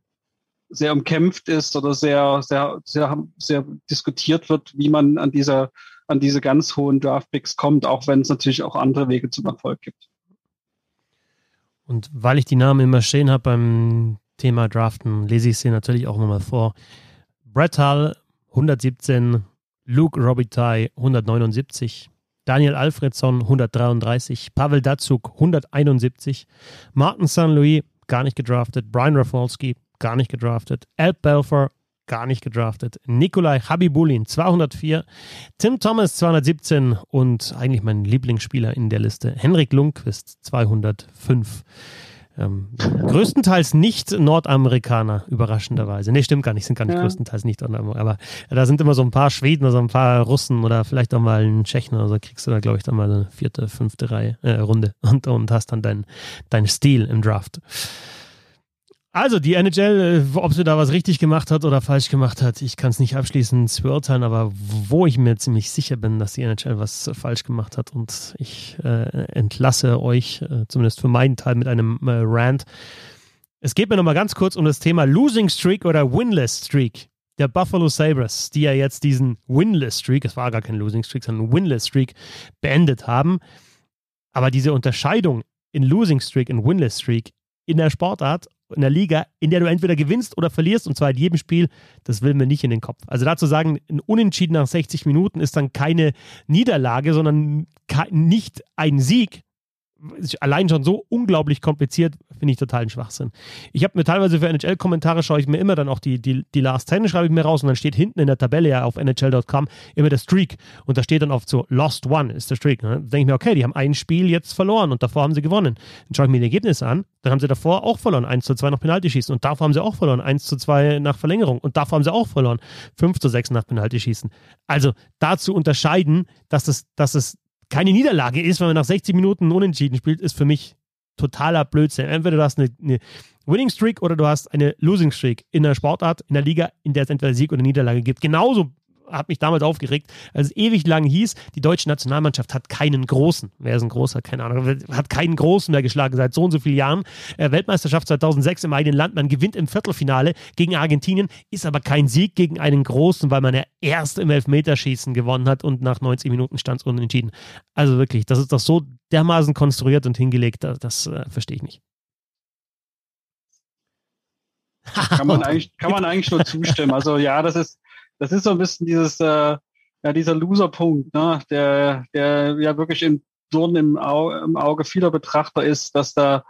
sehr umkämpft ist oder sehr, sehr, sehr, sehr diskutiert wird, wie man an dieser, an diese ganz hohen Draft-Picks kommt, auch wenn es natürlich auch andere Wege zum Erfolg gibt. Und weil ich die Namen immer stehen habe beim Thema Draften, lese ich sie natürlich auch nochmal vor. Brett Hull, 117, Luke Robitaille 179, Daniel Alfredson 133, Pavel Datsuk 171, Martin St. Louis gar nicht gedraftet, Brian Rafalski gar nicht gedraftet, Al Belfer gar nicht gedraftet, Nikolai Habibulin 204, Tim Thomas 217 und eigentlich mein Lieblingsspieler in der Liste, Henrik Lundqvist 205. ähm, größtenteils nicht Nordamerikaner, überraschenderweise. Nee, stimmt gar nicht, sind gar nicht ja. größtenteils nicht Nordamerikaner. Aber da sind immer so ein paar Schweden oder so ein paar Russen oder vielleicht auch mal einen Tschechen oder so, kriegst du da, glaube ich, dann mal eine vierte, fünfte Reihe, äh, Runde und, und hast dann deinen dein Stil im Draft. Also die NHL, äh, ob sie da was richtig gemacht hat oder falsch gemacht hat, ich kann es nicht abschließend beurteilen, aber wo ich mir ziemlich sicher bin, dass die NHL was falsch gemacht hat und ich äh, entlasse euch, äh, zumindest für meinen Teil, mit einem äh, Rant. Es geht mir nochmal ganz kurz um das Thema Losing Streak oder Winless Streak der Buffalo Sabres, die ja jetzt diesen Winless Streak, es war gar kein Losing Streak, sondern Winless Streak, beendet haben. Aber diese Unterscheidung in Losing Streak und Winless Streak in der Sportart in der Liga, in der du entweder gewinnst oder verlierst, und zwar in jedem Spiel, das will mir nicht in den Kopf. Also dazu sagen, ein Unentschieden nach 60 Minuten ist dann keine Niederlage, sondern nicht ein Sieg, allein schon so unglaublich kompliziert, finde ich total ein Schwachsinn. Ich habe mir teilweise für NHL-Kommentare schaue ich mir immer dann auch die, die, die Last 10 schreibe ich mir raus und dann steht hinten in der Tabelle ja auf NHL.com immer der Streak und da steht dann oft so Lost One ist der Streak. Ne? Dann denke ich mir, okay, die haben ein Spiel jetzt verloren und davor haben sie gewonnen. Dann schaue ich mir die Ergebnisse an, dann haben sie davor auch verloren, 1 zu 2 nach Penaltyschießen und davor haben sie auch verloren, 1 zu 2 nach Verlängerung und davor haben sie auch verloren, 5 zu 6 nach Penaltyschießen. Also dazu unterscheiden, dass es, dass es keine Niederlage ist, wenn man nach 60 Minuten unentschieden spielt, ist für mich totaler Blödsinn. Entweder du hast eine, eine Winning Streak oder du hast eine Losing Streak in der Sportart, in der Liga, in der es entweder Sieg oder Niederlage gibt. Genauso hat mich damals aufgeregt, als es ewig lang hieß, die deutsche Nationalmannschaft hat keinen Großen. Wer ist ein Großer? Keine Ahnung. Hat keinen Großen mehr geschlagen seit so und so vielen Jahren. Äh, Weltmeisterschaft 2006 im eigenen Land. Man gewinnt im Viertelfinale gegen Argentinien, ist aber kein Sieg gegen einen Großen, weil man ja erst im Elfmeterschießen gewonnen hat und nach 90 Minuten stand es unentschieden. Also wirklich, das ist doch so dermaßen konstruiert und hingelegt, das, das äh, verstehe ich nicht. kann man eigentlich, kann man eigentlich nur zustimmen. Also ja, das ist, das ist so ein bisschen dieses, äh, ja, dieser Loser-Punkt, ne, der, der ja wirklich im Dorn im, Au im Auge vieler Betrachter ist, dass da,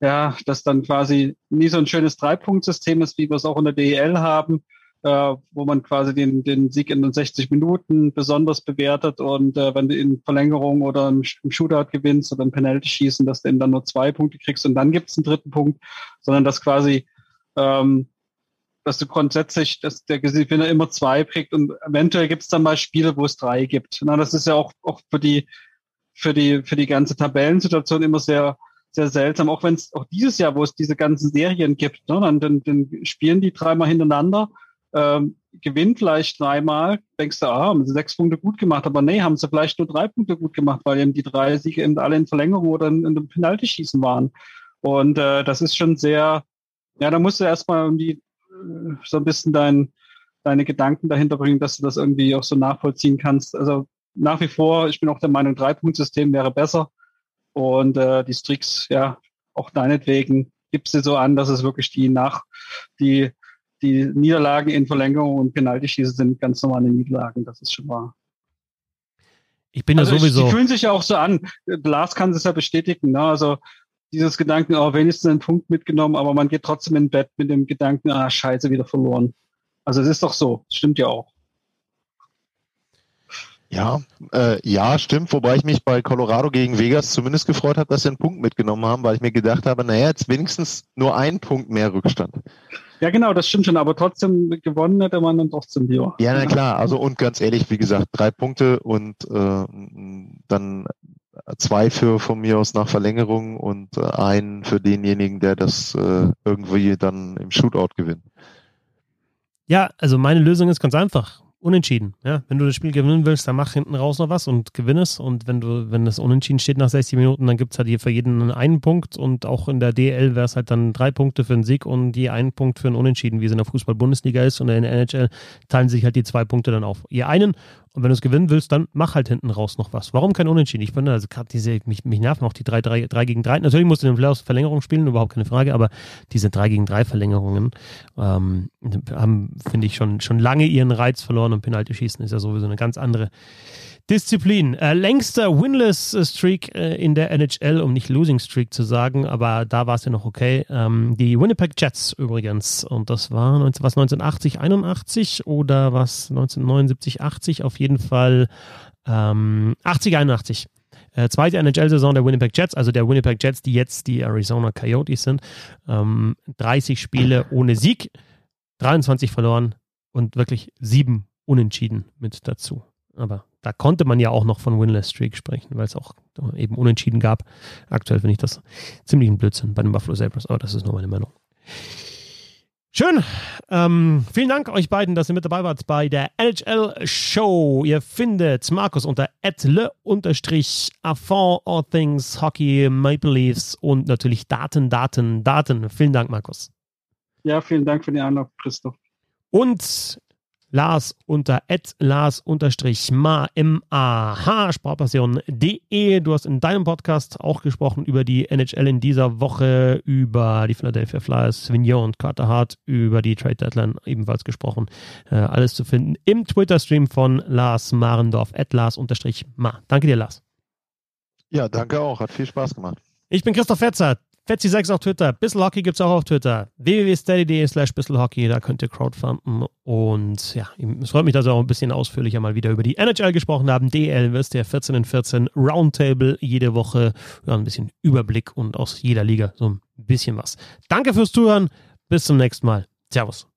ja, dass dann quasi nie so ein schönes Drei-Punkt-System ist, wie wir es auch in der DEL haben, äh, wo man quasi den, den Sieg in den 60 Minuten besonders bewertet und äh, wenn du in Verlängerung oder im, Shootout gewinnst oder im Penalty schießen, dass du eben dann nur zwei Punkte kriegst und dann gibt es einen dritten Punkt, sondern dass quasi ähm, dass du grundsätzlich, dass der Gewinner immer zwei kriegt und eventuell gibt es dann mal Spiele, wo es drei gibt. Na, das ist ja auch, auch für die, für die, für die ganze Tabellensituation immer sehr, sehr seltsam. Auch wenn es auch dieses Jahr, wo es diese ganzen Serien gibt, ne, dann, dann, dann spielen die dreimal hintereinander, ähm, gewinnt vielleicht dreimal, denkst du, ah, haben sie sechs Punkte gut gemacht, aber nee, haben sie vielleicht nur drei Punkte gut gemacht, weil eben die drei Siege eben alle in Verlängerung oder in, in einem Penalty-Schießen waren. Und äh, das ist schon sehr, ja, da musst du erstmal um die so ein bisschen dein, deine Gedanken dahinter bringen, dass du das irgendwie auch so nachvollziehen kannst. Also nach wie vor, ich bin auch der Meinung, Drei-Punkt-System wäre besser. Und äh, die Strix, ja, auch deinetwegen gibt sie so an, dass es wirklich die nach, die, die Niederlagen in Verlängerung und Penaltyschießen sind ganz normale Niederlagen, das ist schon wahr. Ich bin also ja sowieso. Ich, die fühlen sich ja auch so an. Lars kann es ja bestätigen. Ne? Also dieses Gedanken, oh, wenigstens einen Punkt mitgenommen, aber man geht trotzdem in Bett mit dem Gedanken, ah, scheiße, wieder verloren. Also es ist doch so, stimmt ja auch. Ja, äh, ja, stimmt. Wobei ich mich bei Colorado gegen Vegas zumindest gefreut habe, dass sie einen Punkt mitgenommen haben, weil ich mir gedacht habe, naja, jetzt wenigstens nur ein Punkt mehr Rückstand. Ja, genau, das stimmt schon, aber trotzdem gewonnen hätte man dann trotzdem lieber. Ja, na klar. Also und ganz ehrlich, wie gesagt, drei Punkte und äh, dann zwei für von mir aus nach Verlängerung und äh, einen für denjenigen, der das äh, irgendwie dann im Shootout gewinnt. Ja, also meine Lösung ist ganz einfach unentschieden. Ja, wenn du das Spiel gewinnen willst, dann mach hinten raus noch was und gewinn es. Und wenn du, wenn es unentschieden steht nach 60 Minuten, dann gibt es halt hier für jeden einen Punkt und auch in der DL wäre es halt dann drei Punkte für einen Sieg und je einen Punkt für einen Unentschieden, wie es in der Fußball-Bundesliga ist und in der NHL teilen sich halt die zwei Punkte dann auf. Je einen und wenn du es gewinnen willst, dann mach halt hinten raus noch was. Warum kein Unentschieden? Ich finde, also gerade diese, mich, mich nerven auch die 3, 3, 3 gegen 3. Natürlich musst du den Playoffs Verlängerung spielen, überhaupt keine Frage, aber diese 3 gegen 3 Verlängerungen ähm, haben, finde ich, schon, schon lange ihren Reiz verloren und Penalty schießen ist ja sowieso eine ganz andere Disziplin. Äh, längster Winless-Streak äh, in der NHL, um nicht Losing Streak zu sagen, aber da war es ja noch okay. Ähm, die Winnipeg Jets übrigens. Und das war 19, was 1980, 81 oder was 1979, 80? Auf jeden Fall ähm, 80, 81. Äh, zweite NHL-Saison der Winnipeg Jets, also der Winnipeg Jets, die jetzt die Arizona Coyotes sind. Ähm, 30 Spiele ohne Sieg, 23 verloren und wirklich sieben Unentschieden mit dazu. Aber da konnte man ja auch noch von Winless Streak sprechen, weil es auch eben Unentschieden gab. Aktuell finde ich das ziemlich ein Blödsinn bei den Buffalo Sabres, aber das ist nur meine Meinung. Schön. Ähm, vielen Dank euch beiden, dass ihr mit dabei wart bei der NHL Show. Ihr findet Markus unter le-affond all things Hockey, Maple Leafs und natürlich Daten, Daten, Daten. Vielen Dank, Markus. Ja, vielen Dank für die Einladung, Christoph. Und Lars unter Lars-ma, M-A-H, Sportpassion.de. Du hast in deinem Podcast auch gesprochen über die NHL in dieser Woche, über die Philadelphia Flyers, Vignon und Carter Hart, über die Trade Deadline ebenfalls gesprochen. Äh, alles zu finden im Twitter-Stream von Lars Marendorf, Lars-ma. Danke dir, Lars. Ja, danke auch. Hat viel Spaß gemacht. Ich bin Christoph Fetzer. Fetzi6 auf Twitter. Bisselhockey gibt es auch auf Twitter. www.steady.de slash bisselhockey. Da könnt ihr crowdfunden. Und ja, es freut mich, dass wir auch ein bisschen ausführlicher mal wieder über die NHL gesprochen haben. DL wisst ihr, 14 in 14 Roundtable jede Woche. Ja, ein bisschen Überblick und aus jeder Liga so ein bisschen was. Danke fürs Zuhören. Bis zum nächsten Mal. Servus.